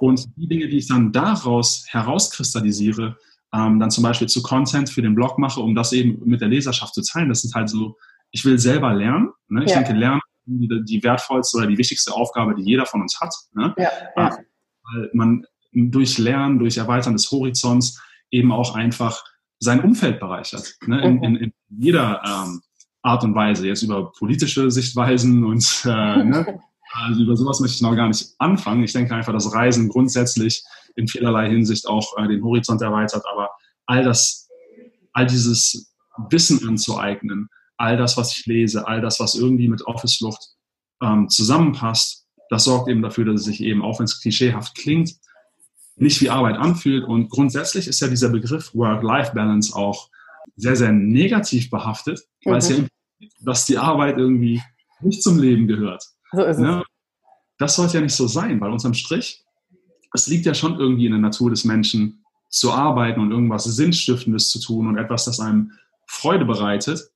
[SPEAKER 2] Und die Dinge, die ich dann daraus herauskristallisiere, ähm, dann zum Beispiel zu Content für den Blog mache, um das eben mit der Leserschaft zu teilen. Das sind halt so, ich will selber lernen. Ne? Ich ja. denke, Lernen die, die wertvollste oder die wichtigste Aufgabe, die jeder von uns hat. Ne? Ja, ja. Ähm, weil man durch Lernen, durch Erweitern des Horizonts eben auch einfach sein Umfeld bereichert. Ne? In, in, in jeder ähm, Art und Weise. Jetzt über politische Sichtweisen und äh, ne? [LAUGHS] also über sowas möchte ich noch gar nicht anfangen. Ich denke einfach, dass Reisen grundsätzlich in vielerlei Hinsicht auch äh, den Horizont erweitert, aber all das, all dieses Wissen anzueignen, all das, was ich lese, all das, was irgendwie mit Office-Flucht ähm, zusammenpasst, das sorgt eben dafür, dass es sich eben, auch wenn es klischeehaft klingt, nicht wie Arbeit anfühlt. Und grundsätzlich ist ja dieser Begriff Work-Life-Balance auch sehr, sehr negativ behaftet, mhm. weil es ja dass die Arbeit irgendwie nicht zum Leben gehört. So ist es. Ne? Das sollte ja nicht so sein, weil unterm Strich es liegt ja schon irgendwie in der Natur des Menschen zu arbeiten und irgendwas Sinnstiftendes zu tun und etwas, das einem Freude bereitet,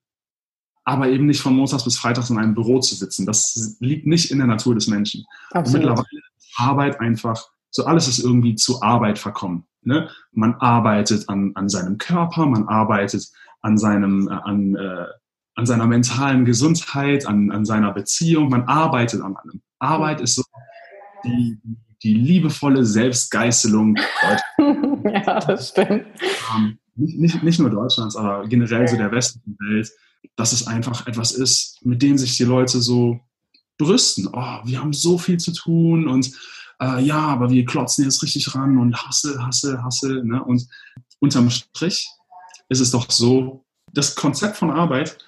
[SPEAKER 2] aber eben nicht von Montags bis Freitags in einem Büro zu sitzen. Das liegt nicht in der Natur des Menschen. mittlerweile ist Arbeit einfach, so alles ist irgendwie zu Arbeit verkommen. Ne? Man arbeitet an, an seinem Körper, man arbeitet an seinem, äh, an, äh, an seiner mentalen Gesundheit, an, an seiner Beziehung, man arbeitet an allem. Arbeit ist so die, die liebevolle Selbstgeißelung [LAUGHS]
[SPEAKER 1] ja, das stimmt.
[SPEAKER 2] Ähm, nicht, nicht, nur Deutschlands, aber generell so der westlichen Welt, dass es einfach etwas ist, mit dem sich die Leute so brüsten. Oh, wir haben so viel zu tun und äh, ja, aber wir klotzen jetzt richtig ran und hasse, hasse, hasse. Ne? Und unterm Strich ist es doch so, das Konzept von Arbeit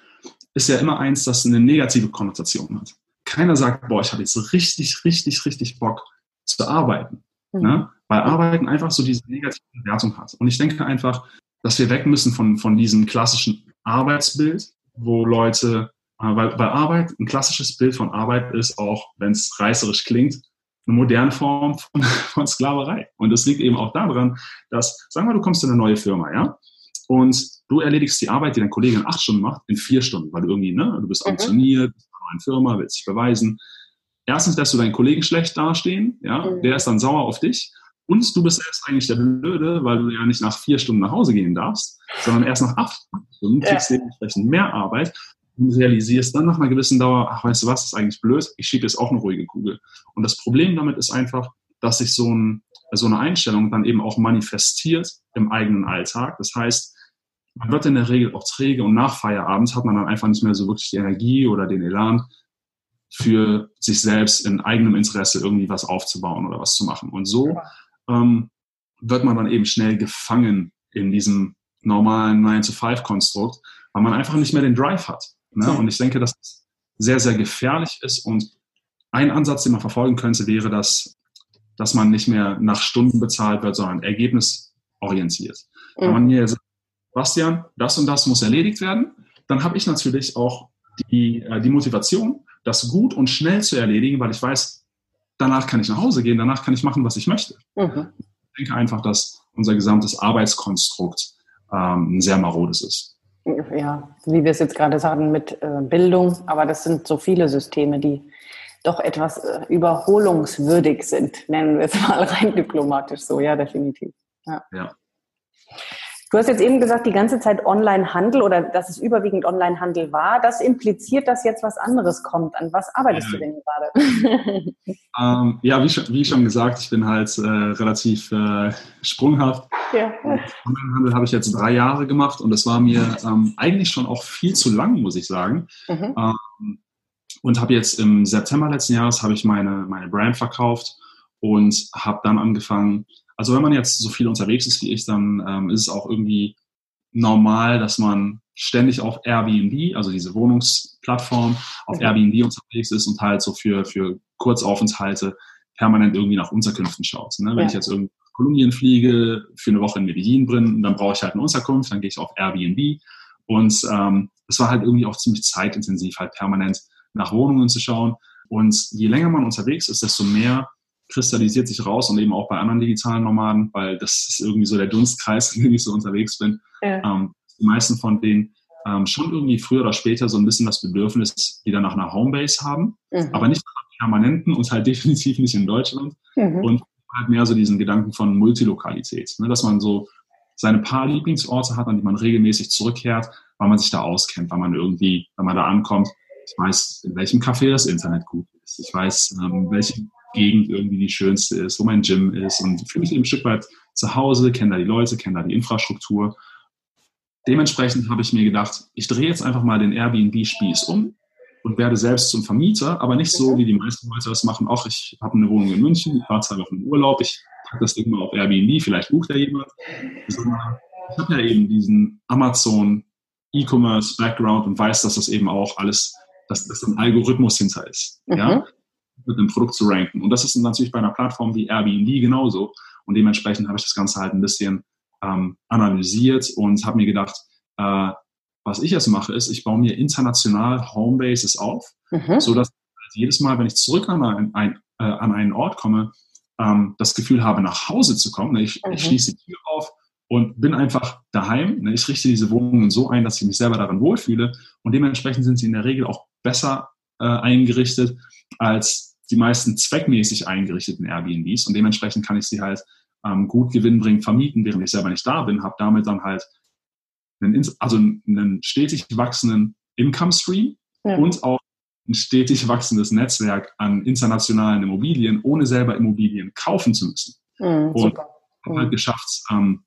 [SPEAKER 2] ist ja immer eins, das eine negative Konnotation hat. Keiner sagt, boah, ich habe jetzt richtig, richtig, richtig Bock, zu arbeiten. Mhm. Ne? Weil Arbeiten einfach so diese negative Bewertung hat. Und ich denke einfach, dass wir weg müssen von, von diesem klassischen Arbeitsbild, wo Leute, äh, weil, weil Arbeit, ein klassisches Bild von Arbeit ist auch, wenn es reißerisch klingt, eine moderne Form von, [LAUGHS] von Sklaverei. Und das liegt eben auch daran, dass, sagen wir, du kommst in eine neue Firma, ja, und du erledigst die Arbeit, die dein Kollege in acht Stunden macht, in vier Stunden, weil du irgendwie, ne, du bist mhm. ambitioniert, bist in einer neuen Firma, willst dich beweisen. Erstens lässt du deinen Kollegen schlecht dastehen, ja, mhm. der ist dann sauer auf dich. Und du bist selbst eigentlich der Blöde, weil du ja nicht nach vier Stunden nach Hause gehen darfst, sondern erst nach acht Stunden, kriegst ja. dementsprechend mehr Arbeit und realisierst dann nach einer gewissen Dauer, ach, weißt du was, ist eigentlich blöd, ich schiebe jetzt auch eine ruhige Kugel. Und das Problem damit ist einfach, dass sich so, ein, so eine Einstellung dann eben auch manifestiert im eigenen Alltag. Das heißt, man wird in der Regel auch träge und nach Feierabend hat man dann einfach nicht mehr so wirklich die Energie oder den Elan, für sich selbst in eigenem Interesse irgendwie was aufzubauen oder was zu machen. Und so ähm, wird man dann eben schnell gefangen in diesem normalen 9-to-5-Konstrukt, weil man einfach nicht mehr den Drive hat. Ne? Und ich denke, dass das sehr, sehr gefährlich ist. Und ein Ansatz, den man verfolgen könnte, wäre, dass, dass man nicht mehr nach Stunden bezahlt wird, sondern ergebnisorientiert. Mhm. Wenn man hier sagt, Bastian, das und das muss erledigt werden, dann habe ich natürlich auch die, äh, die Motivation, das gut und schnell zu erledigen, weil ich weiß, danach kann ich nach Hause gehen, danach kann ich machen, was ich möchte. Mhm. Ich denke einfach, dass unser gesamtes Arbeitskonstrukt ähm, ein sehr marodes ist.
[SPEAKER 1] Ja, wie wir es jetzt gerade sagen mit äh, Bildung, aber das sind so viele Systeme, die doch etwas äh, überholungswürdig sind, nennen wir es mal rein diplomatisch so, ja, definitiv. Ja. ja. Du hast jetzt eben gesagt, die ganze Zeit Online-Handel oder dass es überwiegend Online-Handel war. Das impliziert, dass jetzt was anderes kommt. An was arbeitest ja. du denn
[SPEAKER 2] gerade? [LAUGHS] ähm, ja, wie schon, wie schon, gesagt, ich bin halt äh, relativ äh, sprunghaft. Ja. Online-Handel habe ich jetzt drei Jahre gemacht und das war mir ähm, eigentlich schon auch viel zu lang, muss ich sagen. Mhm. Ähm, und habe jetzt im September letzten Jahres habe ich meine, meine Brand verkauft und habe dann angefangen, also wenn man jetzt so viel unterwegs ist wie ich, dann ähm, ist es auch irgendwie normal, dass man ständig auf Airbnb, also diese Wohnungsplattform, auf okay. Airbnb unterwegs ist und halt so für, für Kurzaufenthalte permanent irgendwie nach Unterkünften schaut. Ne? Wenn ja. ich jetzt irgendwie nach Kolumbien fliege, für eine Woche in Medellin bin, dann brauche ich halt eine Unterkunft, dann gehe ich auf Airbnb. Und ähm, es war halt irgendwie auch ziemlich zeitintensiv, halt permanent nach Wohnungen zu schauen. Und je länger man unterwegs ist, desto mehr kristallisiert sich raus und eben auch bei anderen digitalen Nomaden, weil das ist irgendwie so der Dunstkreis, [LAUGHS] in dem ich so unterwegs bin. Ja. Ähm, die meisten von denen ähm, schon irgendwie früher oder später so ein bisschen das Bedürfnis wieder nach einer Homebase haben, mhm. aber nicht nach permanenten und halt [LAUGHS] definitiv nicht in Deutschland. Mhm. Und halt mehr so diesen Gedanken von Multilokalität, ne? dass man so seine paar Lieblingsorte hat, an die man regelmäßig zurückkehrt, weil man sich da auskennt, weil man irgendwie, wenn man da ankommt, ich weiß, in welchem Café das Internet gut ist. Ich weiß, ähm, welche Gegend irgendwie die schönste ist, wo mein Gym ist und fühle mich eben ein Stück weit zu Hause, kenne da die Leute, kenne da die Infrastruktur. Dementsprechend habe ich mir gedacht, ich drehe jetzt einfach mal den Airbnb-Spieß um und werde selbst zum Vermieter, aber nicht so, wie die meisten Leute das machen. Auch ich habe eine Wohnung in München, ich fahre zwei Wochen in Urlaub, ich packe das Ding mal auf Airbnb, vielleicht bucht da jemand. Ich habe ja eben diesen Amazon E-Commerce Background und weiß, dass das eben auch alles, dass das ein Algorithmus hinter ist. Mhm. Ja? Mit einem Produkt zu ranken. Und das ist natürlich bei einer Plattform wie Airbnb genauso. Und dementsprechend habe ich das Ganze halt ein bisschen ähm, analysiert und habe mir gedacht, äh, was ich jetzt mache, ist, ich baue mir international Homebases auf, mhm. sodass jedes Mal, wenn ich zurück an, ein, ein, äh, an einen Ort komme, ähm, das Gefühl habe, nach Hause zu kommen. Ich, mhm. ich schließe die Tür auf und bin einfach daheim. Ich richte diese Wohnungen so ein, dass ich mich selber darin wohlfühle. Und dementsprechend sind sie in der Regel auch besser äh, eingerichtet als die meisten zweckmäßig eingerichteten Airbnbs und dementsprechend kann ich sie halt ähm, gut gewinnbringend vermieten, während ich selber nicht da bin, habe damit dann halt einen, also einen stetig wachsenden Income Stream ja. und auch ein stetig wachsendes Netzwerk an internationalen Immobilien, ohne selber Immobilien kaufen zu müssen. Mhm, und habe halt geschafft, ähm,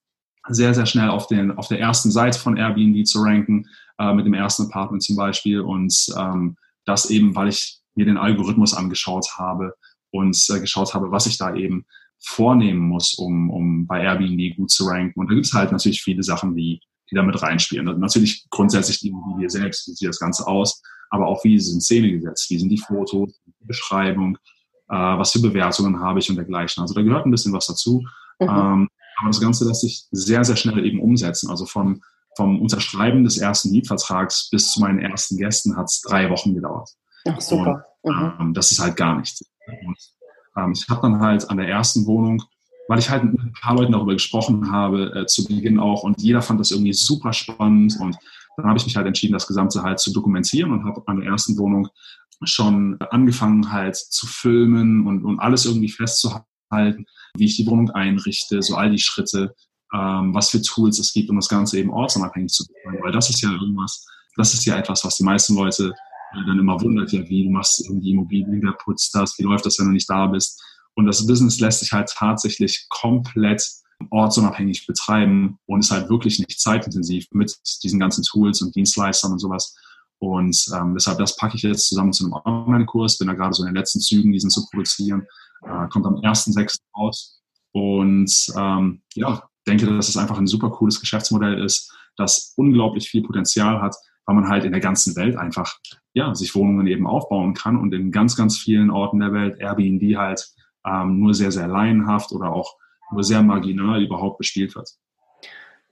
[SPEAKER 2] sehr, sehr schnell auf, den, auf der ersten Seite von Airbnb zu ranken, äh, mit dem ersten Apartment zum Beispiel. Und ähm, das eben, weil ich mir den Algorithmus angeschaut habe und äh, geschaut habe, was ich da eben vornehmen muss, um, um bei Airbnb gut zu ranken. Und da gibt es halt natürlich viele Sachen, die, die damit reinspielen. Also natürlich grundsätzlich die Immobilie selbst, wie sieht das Ganze aus, aber auch wie ist es in Szene gesetzt, wie sind die Fotos, die Beschreibung, äh, was für Bewertungen habe ich und dergleichen. Also da gehört ein bisschen was dazu. Mhm. Ähm, aber das Ganze lässt sich sehr, sehr schnell eben umsetzen. Also vom, vom Unterschreiben des ersten Mietvertrags bis zu meinen ersten Gästen hat es drei Wochen gedauert.
[SPEAKER 1] Ach, super.
[SPEAKER 2] Und, mhm. ähm, das ist halt gar nichts. Und, ähm, ich habe dann halt an der ersten Wohnung, weil ich halt mit ein paar Leuten darüber gesprochen habe, äh, zu Beginn auch, und jeder fand das irgendwie super spannend. Und dann habe ich mich halt entschieden, das Gesamte halt zu dokumentieren und habe an der ersten Wohnung schon angefangen halt zu filmen und, und alles irgendwie festzuhalten, wie ich die Wohnung einrichte, so all die Schritte, ähm, was für Tools es gibt, um das Ganze eben ortsunabhängig zu machen. Weil das ist ja irgendwas, das ist ja etwas, was die meisten Leute dann immer wundert, ja, wie du machst irgendwie Immobilien, wer putzt das, wie läuft das, wenn du nicht da bist. Und das Business lässt sich halt tatsächlich komplett ortsunabhängig betreiben und ist halt wirklich nicht zeitintensiv mit diesen ganzen Tools und Dienstleistern und sowas. Und ähm, deshalb, das packe ich jetzt zusammen zu einem Online-Kurs, bin da gerade so in den letzten Zügen, diesen zu produzieren. Äh, kommt am 1.6. raus. Und ähm, ja, denke, dass es einfach ein super cooles Geschäftsmodell ist, das unglaublich viel Potenzial hat, weil man halt in der ganzen Welt einfach ja, sich Wohnungen eben aufbauen kann und in ganz, ganz vielen Orten der Welt Airbnb halt ähm, nur sehr, sehr laienhaft oder auch nur sehr marginal überhaupt bespielt wird.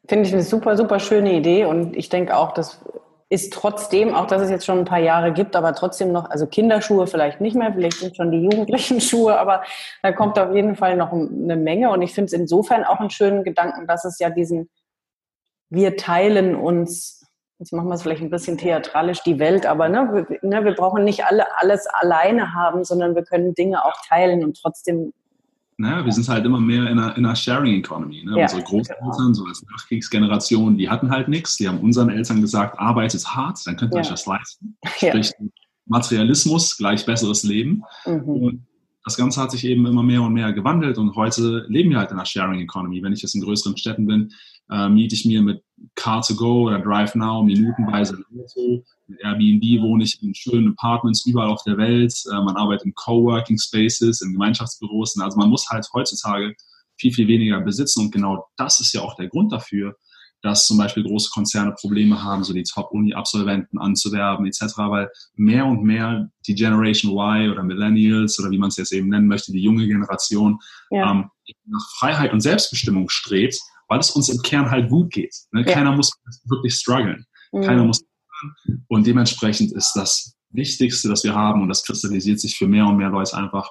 [SPEAKER 1] Finde ich eine super, super schöne Idee und ich denke auch, das ist trotzdem, auch dass es jetzt schon ein paar Jahre gibt, aber trotzdem noch, also Kinderschuhe vielleicht nicht mehr, vielleicht sind schon die jugendlichen [LAUGHS] Schuhe, aber da kommt auf jeden Fall noch eine Menge und ich finde es insofern auch einen schönen Gedanken, dass es ja diesen, wir teilen uns jetzt machen wir es vielleicht ein bisschen theatralisch, die Welt, aber ne, wir, ne, wir brauchen nicht alle alles alleine haben, sondern wir können Dinge auch teilen und trotzdem
[SPEAKER 2] naja, wir sind halt immer mehr in einer, in einer Sharing Economy. Ne? Ja, Unsere Großeltern, genau. so als Nachkriegsgeneration, die hatten halt nichts. Die haben unseren Eltern gesagt, arbeitet hart, dann könnt ihr ja. euch das leisten. [LAUGHS] Sprich, ja. Materialismus gleich besseres Leben. Mhm. Und das Ganze hat sich eben immer mehr und mehr gewandelt und heute leben wir halt in einer Sharing Economy. Wenn ich jetzt in größeren Städten bin, äh, miete ich mir mit Car2Go oder Drive Now minutenweise ein Auto. Mit Airbnb wohne ich in schönen Apartments überall auf der Welt. Äh, man arbeitet in Coworking Spaces, in Gemeinschaftsbüros. Also man muss halt heutzutage viel, viel weniger besitzen. Und genau das ist ja auch der Grund dafür, dass zum Beispiel große Konzerne Probleme haben, so die Top-Uni-Absolventen anzuwerben etc., weil mehr und mehr die Generation Y oder Millennials oder wie man es jetzt eben nennen möchte, die junge Generation ja. ähm, nach Freiheit und Selbstbestimmung strebt, weil es uns im Kern halt gut geht. Ne? Ja. Keiner muss wirklich strugglen. Mhm. Keiner muss und dementsprechend ist das Wichtigste, das wir haben, und das kristallisiert sich für mehr und mehr Leute einfach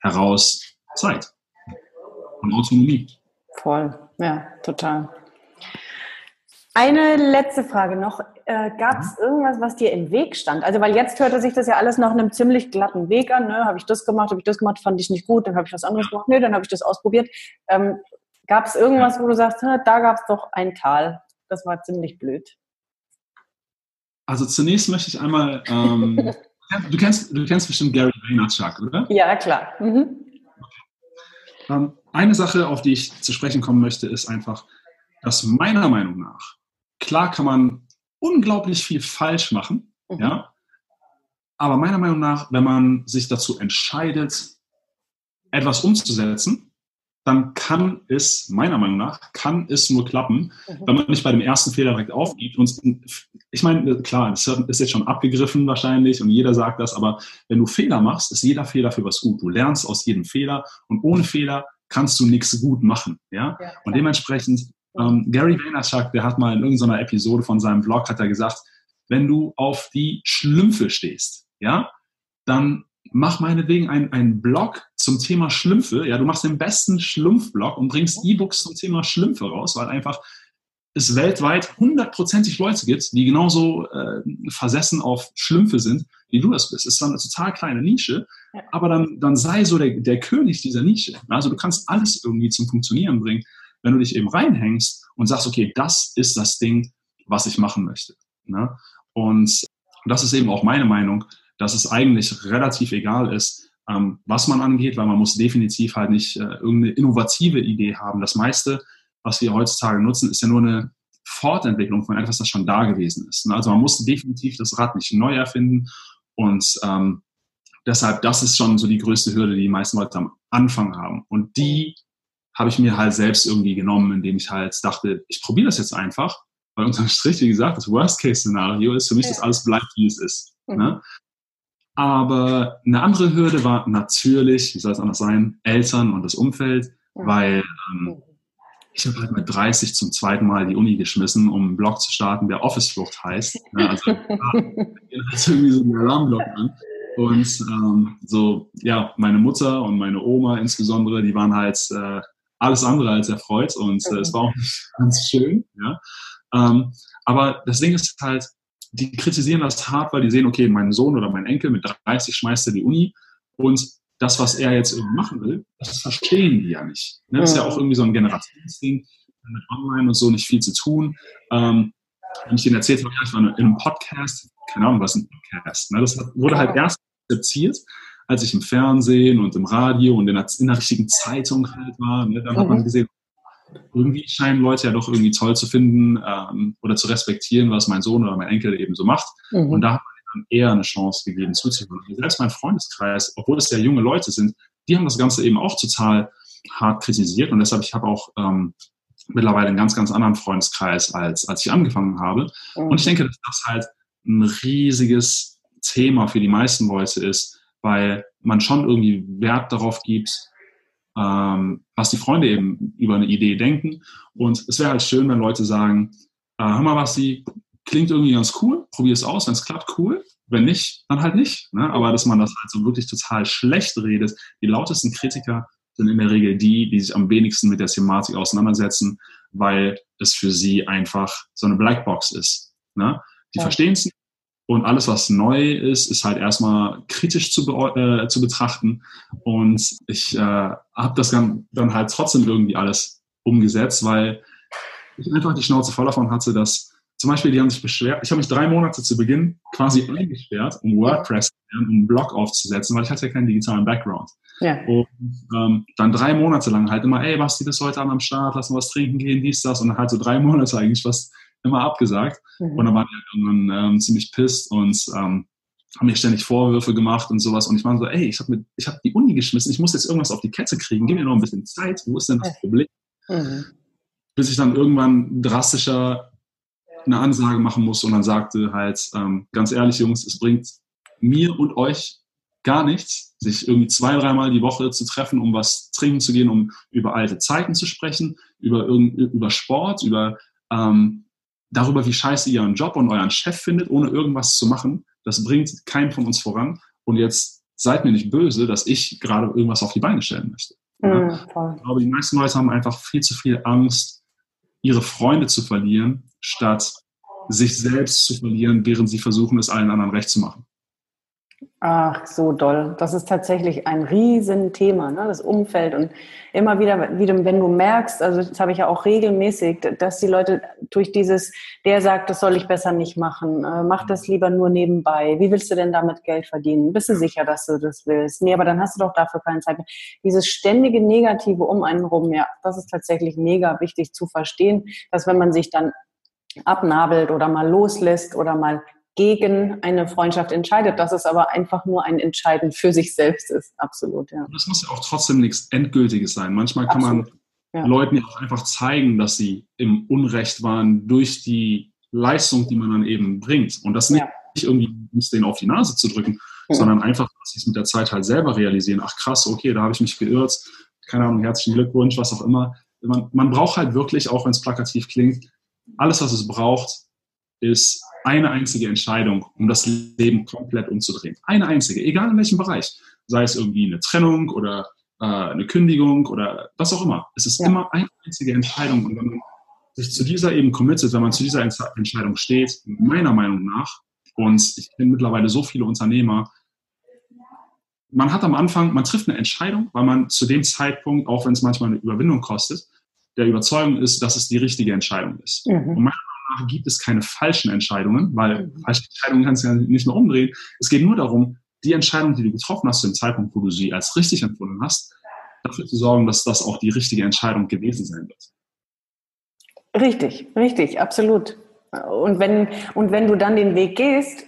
[SPEAKER 2] heraus, Zeit und Autonomie.
[SPEAKER 1] Voll, ja, total. Eine letzte Frage noch. Äh, Gab es mhm. irgendwas, was dir im Weg stand? Also, weil jetzt hörte sich das ja alles nach einem ziemlich glatten Weg an. Ne? Habe ich das gemacht, habe ich das gemacht, fand ich nicht gut, dann habe ich was anderes gemacht, nee, dann habe ich das ausprobiert. Ähm, gab es irgendwas, wo du sagst, da gab es doch ein Tal, das war ziemlich blöd?
[SPEAKER 2] Also zunächst möchte ich einmal, ähm, [LAUGHS] du, kennst, du kennst bestimmt Gary Vaynerchuk, oder?
[SPEAKER 1] Ja, klar. Mhm.
[SPEAKER 2] Ähm, eine Sache, auf die ich zu sprechen kommen möchte, ist einfach, dass meiner Meinung nach Klar kann man unglaublich viel falsch machen, mhm. ja. Aber meiner Meinung nach, wenn man sich dazu entscheidet, etwas umzusetzen, dann kann es, meiner Meinung nach, kann es nur klappen, mhm. wenn man nicht bei dem ersten Fehler direkt aufgibt. Und ich meine, klar, das ist jetzt schon abgegriffen wahrscheinlich und jeder sagt das, aber wenn du Fehler machst, ist jeder Fehler für was gut. Du lernst aus jedem Fehler und ohne Fehler kannst du nichts gut machen. Ja? ja und dementsprechend ähm, Gary Vaynerchuk, der hat mal in irgendeiner Episode von seinem Blog hat er gesagt, wenn du auf die Schlümpfe stehst, ja, dann mach meinetwegen einen Blog zum Thema Schlümpfe. Ja, du machst den besten Schlumpfblog und bringst E-Books zum Thema Schlümpfe raus, weil einfach es weltweit hundertprozentig Leute gibt, die genauso äh, versessen auf Schlümpfe sind, wie du das bist. Es ist dann eine total kleine Nische, aber dann, dann sei so der, der König dieser Nische. Also du kannst alles irgendwie zum Funktionieren bringen wenn du dich eben reinhängst und sagst, okay, das ist das Ding, was ich machen möchte. Ne? Und das ist eben auch meine Meinung, dass es eigentlich relativ egal ist, ähm, was man angeht, weil man muss definitiv halt nicht äh, irgendeine innovative Idee haben. Das meiste, was wir heutzutage nutzen, ist ja nur eine Fortentwicklung von etwas, das schon da gewesen ist. Ne? Also man muss definitiv das Rad nicht neu erfinden und ähm, deshalb, das ist schon so die größte Hürde, die die meisten Leute am Anfang haben. Und die habe ich mir halt selbst irgendwie genommen, indem ich halt dachte, ich probiere das jetzt einfach, weil unterm Strich, wie gesagt, das Worst-Case-Szenario ist für mich, ja. dass alles bleibt, wie es ist. Mhm. Ne? Aber eine andere Hürde war natürlich, wie soll es anders sein, Eltern und das Umfeld, weil ähm, ich habe halt mit 30 zum zweiten Mal die Uni geschmissen, um einen Blog zu starten, der Office-Flucht heißt. Ja, also [LAUGHS] halt irgendwie so einen Alarmblock an. Und ähm, so, ja, meine Mutter und meine Oma insbesondere, die waren halt äh, alles andere als erfreut und äh, es war auch nicht ganz schön. Ja. Ähm, aber das Ding ist halt, die kritisieren das hart, weil die sehen, okay, mein Sohn oder mein Enkel mit 30 schmeißt er die Uni und das, was er jetzt irgendwie machen will, das verstehen die ja nicht. Ne? Das ist ja auch irgendwie so ein Generationsding, mit Online und so nicht viel zu tun. Ähm, wenn ich denen erzählt habe, ich war in einem Podcast, keine Ahnung, was ein Podcast. Ne? Das wurde halt erst akzeptiert, als ich im Fernsehen und im Radio und in der, in der richtigen Zeitung halt war. Ne? Dann mhm. hat man mhm. gesehen, irgendwie scheinen Leute ja doch irgendwie toll zu finden ähm, oder zu respektieren, was mein Sohn oder mein Enkel eben so macht. Mhm. Und da hat man dann eher eine Chance gegeben zuzuhören. Selbst mein Freundeskreis, obwohl es ja junge Leute sind, die haben das Ganze eben auch total hart kritisiert. Und deshalb, ich habe auch ähm, mittlerweile einen ganz, ganz anderen Freundeskreis, als, als ich angefangen habe. Mhm. Und ich denke, dass das halt ein riesiges Thema für die meisten Leute ist, weil man schon irgendwie Wert darauf gibt, ähm, was die Freunde eben über eine Idee denken. Und es wäre halt schön, wenn Leute sagen, äh, hör mal, was die klingt irgendwie ganz cool, probier es aus, wenn es klappt, cool. Wenn nicht, dann halt nicht. Ne? Aber dass man das halt so wirklich total schlecht redet. Die lautesten Kritiker sind in der Regel die, die sich am wenigsten mit der Thematik auseinandersetzen, weil es für sie einfach so eine Blackbox ist. Ne? Die ja. verstehen es nicht, und alles, was neu ist, ist halt erstmal kritisch zu, äh, zu betrachten. Und ich äh, habe das dann, dann halt trotzdem irgendwie alles umgesetzt, weil ich einfach die Schnauze voll davon hatte, dass zum Beispiel, die haben sich beschwert, ich habe mich drei Monate zu Beginn quasi eingesperrt, um WordPress zu lernen, um einen Blog aufzusetzen, weil ich hatte ja keinen digitalen Background. Ja. Und ähm, dann drei Monate lang halt immer, ey, was die das heute an am Start, lass mal was trinken gehen, dies, das. Und dann halt so drei Monate eigentlich was immer abgesagt. Mhm. Und dann waren die irgendwann ähm, ziemlich pisst und ähm, haben mir ständig Vorwürfe gemacht und sowas. Und ich war so, ey, ich habe hab die Uni geschmissen, ich muss jetzt irgendwas auf die Kette kriegen, gib mir noch ein bisschen Zeit, wo ist denn das Problem? Mhm. Bis ich dann irgendwann drastischer eine Ansage machen musste und dann sagte halt, ähm, ganz ehrlich, Jungs, es bringt mir und euch gar nichts, sich irgendwie zwei, dreimal die Woche zu treffen, um was trinken zu gehen, um über alte Zeiten zu sprechen, über, über Sport, über ähm, darüber, wie scheiße ihr euren Job und euren Chef findet, ohne irgendwas zu machen. Das bringt keinen von uns voran. Und jetzt seid mir nicht böse, dass ich gerade irgendwas auf die Beine stellen möchte. Mhm, ich glaube, die meisten Leute haben einfach viel zu viel Angst, ihre Freunde zu verlieren, statt sich selbst zu verlieren, während sie versuchen, es allen anderen recht zu machen.
[SPEAKER 1] Ach, so doll. Das ist tatsächlich ein Riesenthema, ne? das Umfeld. Und immer wieder, wieder, wenn du merkst, also das habe ich ja auch regelmäßig, dass die Leute durch dieses, der sagt, das soll ich besser nicht machen, äh, mach das lieber nur nebenbei. Wie willst du denn damit Geld verdienen? Bist du sicher, dass du das willst? Nee, aber dann hast du doch dafür keine Zeit mehr. Dieses ständige Negative um einen rum, ja, das ist tatsächlich mega wichtig zu verstehen, dass wenn man sich dann abnabelt oder mal loslässt oder mal gegen eine Freundschaft entscheidet, dass es aber einfach nur ein Entscheiden für sich selbst ist. Absolut, ja.
[SPEAKER 2] Das muss ja auch trotzdem nichts Endgültiges sein. Manchmal kann Absolut. man ja. Leuten ja auch einfach zeigen, dass sie im Unrecht waren durch die Leistung, die man dann eben bringt. Und das nicht, ja. irgendwie muss denen auf die Nase zu drücken, ja. sondern einfach, dass sie es mit der Zeit halt selber realisieren. Ach krass, okay, da habe ich mich geirrt. Keine Ahnung, herzlichen Glückwunsch, was auch immer. Man, man braucht halt wirklich, auch wenn es plakativ klingt, alles, was es braucht, ist eine einzige Entscheidung, um das Leben komplett umzudrehen. Eine einzige, egal in welchem Bereich. Sei es irgendwie eine Trennung oder äh, eine Kündigung oder was auch immer. Es ist ja. immer eine einzige Entscheidung. Und wenn man sich zu dieser eben committet, wenn man zu dieser Entscheidung steht, meiner Meinung nach, und ich kenne mittlerweile so viele Unternehmer, man hat am Anfang, man trifft eine Entscheidung, weil man zu dem Zeitpunkt, auch wenn es manchmal eine Überwindung kostet, der Überzeugung ist, dass es die richtige Entscheidung ist. Mhm. Und meiner nach gibt es keine falschen Entscheidungen, weil mhm. falsche Entscheidungen kannst du ja nicht mehr umdrehen. Es geht nur darum, die Entscheidung, die du getroffen hast, zu dem Zeitpunkt, wo du sie als richtig empfunden hast, dafür zu sorgen, dass das auch die richtige Entscheidung gewesen sein wird.
[SPEAKER 1] Richtig, richtig, absolut. Und wenn, und wenn du dann den Weg gehst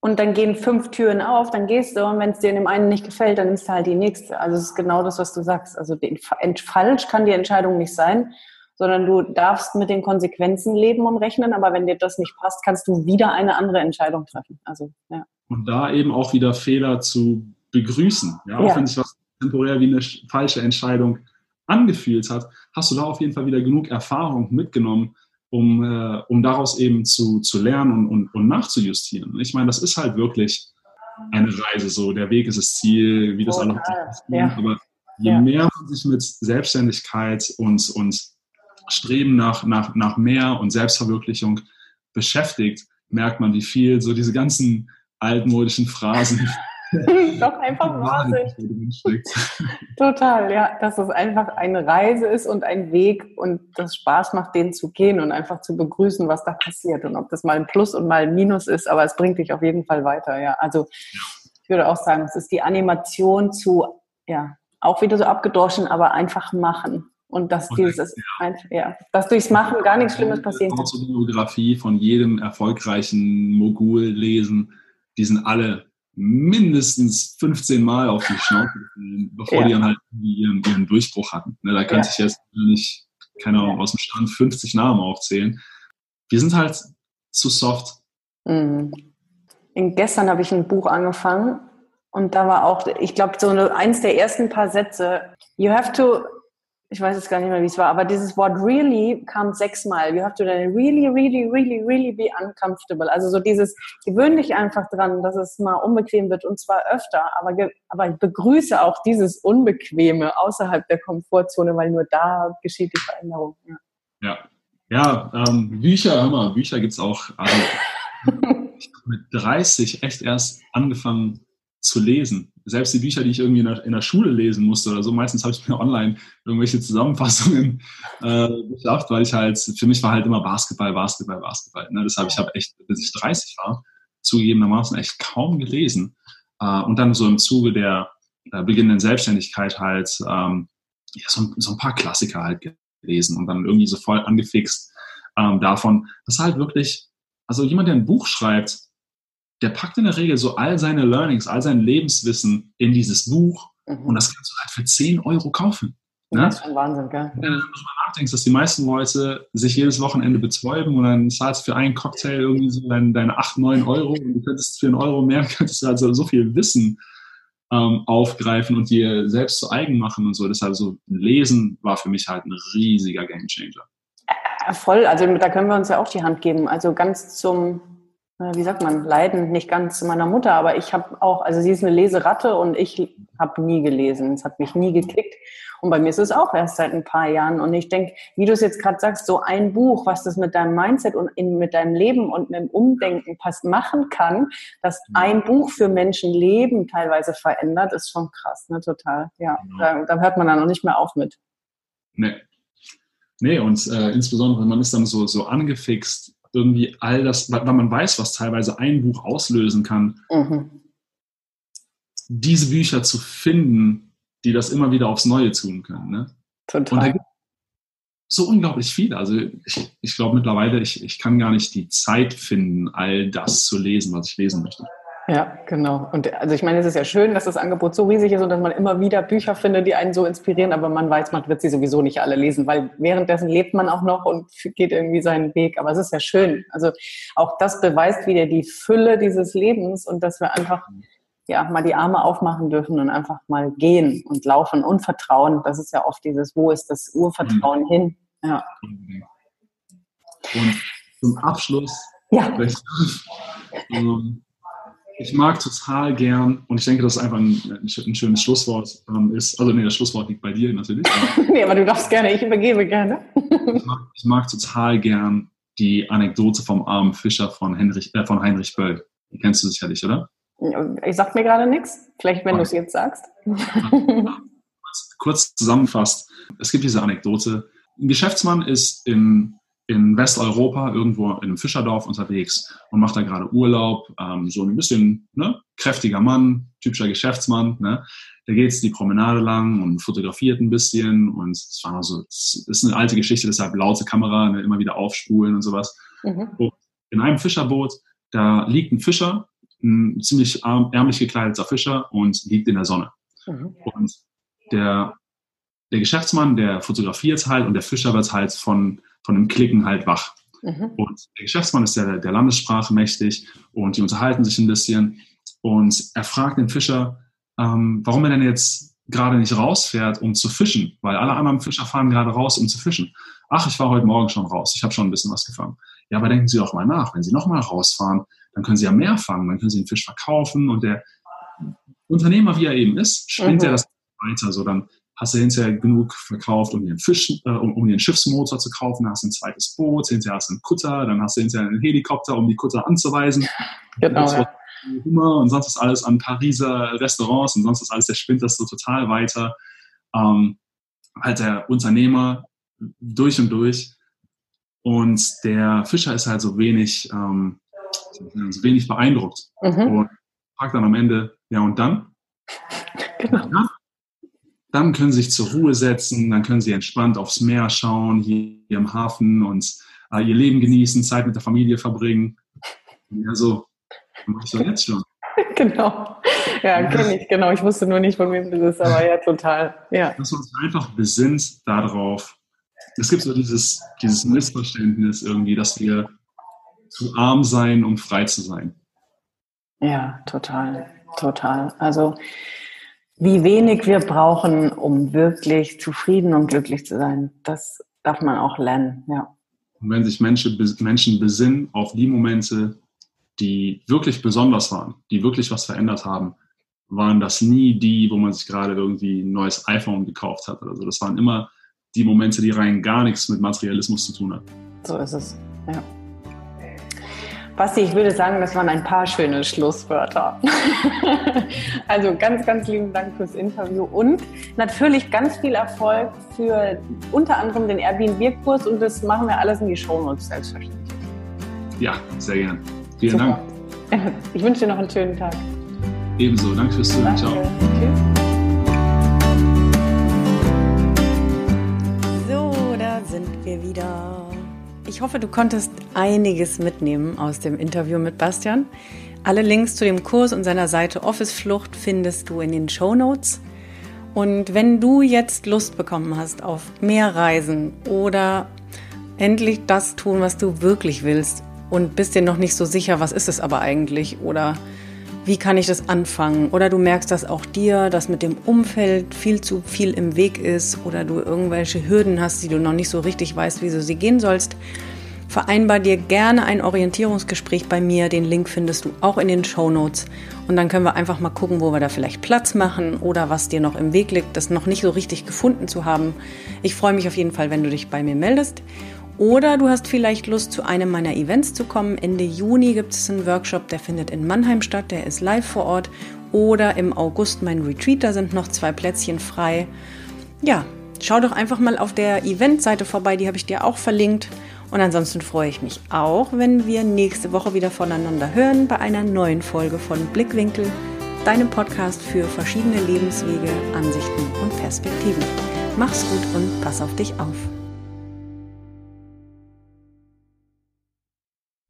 [SPEAKER 1] und dann gehen fünf Türen auf, dann gehst du und wenn es dir in dem einen nicht gefällt, dann nimmst du halt die nächste. Also es ist genau das, was du sagst. Also falsch kann die Entscheidung nicht sein sondern du darfst mit den Konsequenzen leben und rechnen, aber wenn dir das nicht passt, kannst du wieder eine andere Entscheidung treffen. Also, ja.
[SPEAKER 2] und da eben auch wieder Fehler zu begrüßen. Ja, auch ja. wenn sich was temporär wie eine falsche Entscheidung angefühlt hat, hast du da auf jeden Fall wieder genug Erfahrung mitgenommen, um, äh, um daraus eben zu, zu lernen und, und, und nachzujustieren. Ich meine, das ist halt wirklich eine Reise so. Der Weg ist das Ziel, wie das alles ja. Aber je ja. mehr man sich mit Selbstständigkeit und, und Streben nach, nach, nach mehr und Selbstverwirklichung beschäftigt, merkt man, wie viel so diese ganzen altmodischen Phrasen [LAUGHS]
[SPEAKER 1] Doch einfach [LAUGHS] Wahnsinn. [LAUGHS] Total, ja, dass es einfach eine Reise ist und ein Weg und das Spaß macht, den zu gehen und einfach zu begrüßen, was da passiert und ob das mal ein Plus und mal ein Minus ist, aber es bringt dich auf jeden Fall weiter, ja. Also ich würde auch sagen, es ist die Animation zu, ja, auch wieder so abgedroschen, aber einfach machen. Und dass und dieses, ja. ja, dass durchs Machen gar nichts Schlimmes passieren
[SPEAKER 2] kann. Die Biografie von jedem erfolgreichen Mogul lesen, die sind alle mindestens 15 Mal auf die Schnauze bevor ja. die dann halt ihren, ihren Durchbruch hatten. Ne, da kann ja. sich jetzt nicht, keine Ahnung, aus dem Stand 50 Namen aufzählen. Wir sind halt zu soft.
[SPEAKER 1] Mhm. gestern habe ich ein Buch angefangen und da war auch, ich glaube, so eins der ersten paar Sätze, you have to ich weiß jetzt gar nicht mehr, wie es war, aber dieses Wort really kam sechsmal. You have to really, really, really, really be uncomfortable. Also so dieses, gewöhn dich einfach dran, dass es mal unbequem wird und zwar öfter, aber, aber ich begrüße auch dieses Unbequeme außerhalb der Komfortzone, weil nur da geschieht die Veränderung.
[SPEAKER 2] Ja, ja, ja ähm, Bücher, hör mal, Bücher gibt's auch. Also, [LAUGHS] ich habe mit 30 echt erst angefangen zu lesen selbst die Bücher, die ich irgendwie in der, in der Schule lesen musste oder so, meistens habe ich mir [LAUGHS] online irgendwelche Zusammenfassungen äh, geschafft, weil ich halt, für mich war halt immer Basketball, Basketball, Basketball. Ne? Deshalb, ich habe echt, bis ich 30 war, zugegebenermaßen echt kaum gelesen. Äh, und dann so im Zuge der äh, beginnenden Selbstständigkeit halt ähm, ja, so, so ein paar Klassiker halt gelesen und dann irgendwie so voll angefixt ähm, davon, dass halt wirklich, also jemand, der ein Buch schreibt, der packt in der Regel so all seine Learnings, all sein Lebenswissen in dieses Buch mhm. und das kannst du halt für 10 Euro kaufen.
[SPEAKER 1] Ne? Das ist schon Wahnsinn, gell?
[SPEAKER 2] Wenn du mal nachdenkst, dass die meisten Leute sich jedes Wochenende betäuben und dann zahlst du für einen Cocktail irgendwie so deine, deine 8, 9 Euro und du könntest für einen Euro mehr, [LAUGHS] könntest du also so viel Wissen ähm, aufgreifen und dir selbst zu eigen machen und so. Deshalb so Lesen war für mich halt ein riesiger Gamechanger.
[SPEAKER 1] Äh, voll, also da können wir uns ja auch die Hand geben. Also ganz zum wie sagt man, Leiden nicht ganz meiner Mutter, aber ich habe auch, also sie ist eine Leseratte und ich habe nie gelesen. Es hat mich nie gekickt. Und bei mir ist es auch erst seit ein paar Jahren. Und ich denke, wie du es jetzt gerade sagst, so ein Buch, was das mit deinem Mindset und in, mit deinem Leben und mit dem Umdenken passt, machen kann, dass ein Buch für Menschen Leben teilweise verändert, ist schon krass, ne? Total. Ja, genau. da, da hört man dann noch nicht mehr auf mit.
[SPEAKER 2] Nee. Nee, und äh, insbesondere, man ist dann so, so angefixt irgendwie all das, weil man weiß, was teilweise ein Buch auslösen kann, mhm. diese Bücher zu finden, die das immer wieder aufs Neue tun können. Ne? Total. Und da gibt so unglaublich viel. Also ich, ich glaube mittlerweile, ich, ich kann gar nicht die Zeit finden, all das zu lesen, was ich lesen möchte.
[SPEAKER 1] Ja, genau. Und also ich meine, es ist ja schön, dass das Angebot so riesig ist und dass man immer wieder Bücher findet, die einen so inspirieren, aber man weiß, man wird sie sowieso nicht alle lesen, weil währenddessen lebt man auch noch und geht irgendwie seinen Weg. Aber es ist ja schön. Also auch das beweist wieder die Fülle dieses Lebens und dass wir einfach ja mal die Arme aufmachen dürfen und einfach mal gehen und laufen und vertrauen. Das ist ja oft dieses, wo ist das Urvertrauen mhm. hin? Ja.
[SPEAKER 2] Und zum Abschluss ja. ähm, [LAUGHS] ich mag total gern, und ich denke, dass es einfach ein, ein schönes Schlusswort ähm, ist. Also, nee, das Schlusswort liegt bei dir natürlich. [LAUGHS]
[SPEAKER 1] nee, aber du darfst gerne, ich übergebe gerne.
[SPEAKER 2] ich, mag, ich, mag, total gern die Anekdote vom armen Fischer von, Henrich, äh, von Heinrich Böll. Die kennst du sicherlich, oder?
[SPEAKER 1] Ich sag mir gerade nichts. Vielleicht, wenn okay. du es jetzt sagst. [LAUGHS]
[SPEAKER 2] Kurz zusammenfasst: Es gibt diese Anekdote. Ein Geschäftsmann ist in in Westeuropa irgendwo in einem Fischerdorf unterwegs und macht da gerade Urlaub. Ähm, so ein bisschen ne, kräftiger Mann, typischer Geschäftsmann. Ne? Da geht es die Promenade lang und fotografiert ein bisschen und es war so, es ist eine alte Geschichte, deshalb laute Kamera, ne, immer wieder aufspulen und sowas. Mhm. Und in einem Fischerboot, da liegt ein Fischer, ein ziemlich ärmlich gekleideter Fischer und liegt in der Sonne. Mhm. Und der, der Geschäftsmann, der fotografiert halt und der Fischer wird halt von von dem Klicken halt wach. Mhm. Und der Geschäftsmann ist ja der, der Landessprache mächtig und die unterhalten sich ein bisschen. Und er fragt den Fischer, ähm, warum er denn jetzt gerade nicht rausfährt, um zu fischen, weil alle anderen Fischer fahren gerade raus, um zu fischen. Ach, ich war heute Morgen schon raus, ich habe schon ein bisschen was gefangen. Ja, aber denken Sie doch mal nach, wenn Sie nochmal rausfahren, dann können Sie ja mehr fangen, dann können Sie den Fisch verkaufen und der Unternehmer, wie er eben ist, spinnt mhm. er das weiter, so dann hast du hinterher genug verkauft, um den, Fisch, äh, um, um den Schiffsmotor zu kaufen, dann hast du ein zweites Boot, hinterher hast du einen Kutter, dann hast du hinterher einen Helikopter, um die Kutter anzuweisen. Genau. Ja. Hummer und sonst ist alles an Pariser Restaurants und sonst ist alles, der spinnt das so total weiter. Ähm, halt der Unternehmer durch und durch. Und der Fischer ist halt so wenig, ähm, so wenig beeindruckt. Mhm. Und fragt dann am Ende, ja und dann? [LAUGHS] Genau. Ja, dann können sie sich zur Ruhe setzen, dann können sie entspannt aufs Meer schauen, hier, im Hafen und äh, ihr Leben genießen, Zeit mit der Familie verbringen. Ja, so, machst du jetzt schon. [LAUGHS]
[SPEAKER 1] Genau. Ja, kenne ich, genau. Ich wusste nur nicht, von wem das ist, aber ja, total. Ja.
[SPEAKER 2] Dass man sich einfach besinnt darauf. Es gibt so dieses, dieses Missverständnis irgendwie, dass wir zu arm sein, um frei zu sein.
[SPEAKER 1] Ja, total, total. Also wie wenig wir brauchen, um wirklich zufrieden und glücklich zu sein, das darf man auch lernen, ja.
[SPEAKER 2] Und wenn sich Menschen, Menschen besinnen auf die Momente, die wirklich besonders waren, die wirklich was verändert haben, waren das nie die, wo man sich gerade irgendwie ein neues iPhone gekauft hat oder so. Das waren immer die Momente, die rein gar nichts mit Materialismus zu tun hatten.
[SPEAKER 1] So ist es, ja. Basti, ich würde sagen, das waren ein paar schöne Schlusswörter. [LAUGHS] also ganz, ganz lieben Dank fürs Interview und natürlich ganz viel Erfolg für unter anderem den Airbnb-Kurs und das machen wir alles in die Shownotes selbstverständlich.
[SPEAKER 2] Ja, sehr gern. Vielen Super.
[SPEAKER 1] Dank. [LAUGHS] Ich wünsche dir noch einen schönen Tag.
[SPEAKER 2] Ebenso. Danke fürs Zuhören. Ciao. Tschüss.
[SPEAKER 1] So, da sind wir wieder. Ich hoffe, du konntest einiges mitnehmen aus dem Interview mit Bastian. Alle Links zu dem Kurs und seiner Seite Office Flucht findest du in den Show Notes. Und wenn du jetzt Lust bekommen hast auf mehr Reisen oder endlich das tun, was du wirklich willst und bist dir noch nicht so sicher, was ist es aber eigentlich oder wie kann ich das anfangen? Oder du merkst, dass auch dir das mit dem Umfeld viel zu viel im Weg ist oder du irgendwelche Hürden hast, die du noch nicht so richtig weißt, wie du sie gehen sollst. Vereinbar dir gerne ein Orientierungsgespräch bei mir. Den Link findest du auch in den Show Notes. Und dann können wir einfach mal gucken, wo wir da vielleicht Platz machen oder was dir noch im Weg liegt, das noch nicht so richtig gefunden zu haben. Ich freue mich auf jeden Fall, wenn du dich bei mir meldest. Oder du hast vielleicht Lust, zu einem meiner Events zu kommen. Ende Juni gibt es einen Workshop, der findet in Mannheim statt, der ist live vor Ort. Oder im August mein Retreat, da sind noch zwei Plätzchen frei. Ja, schau doch einfach mal auf der Eventseite vorbei, die habe ich dir auch verlinkt. Und ansonsten freue ich mich auch, wenn wir nächste Woche wieder voneinander hören bei einer neuen Folge von Blickwinkel, deinem Podcast für verschiedene Lebenswege, Ansichten und Perspektiven. Mach's gut und pass auf dich auf.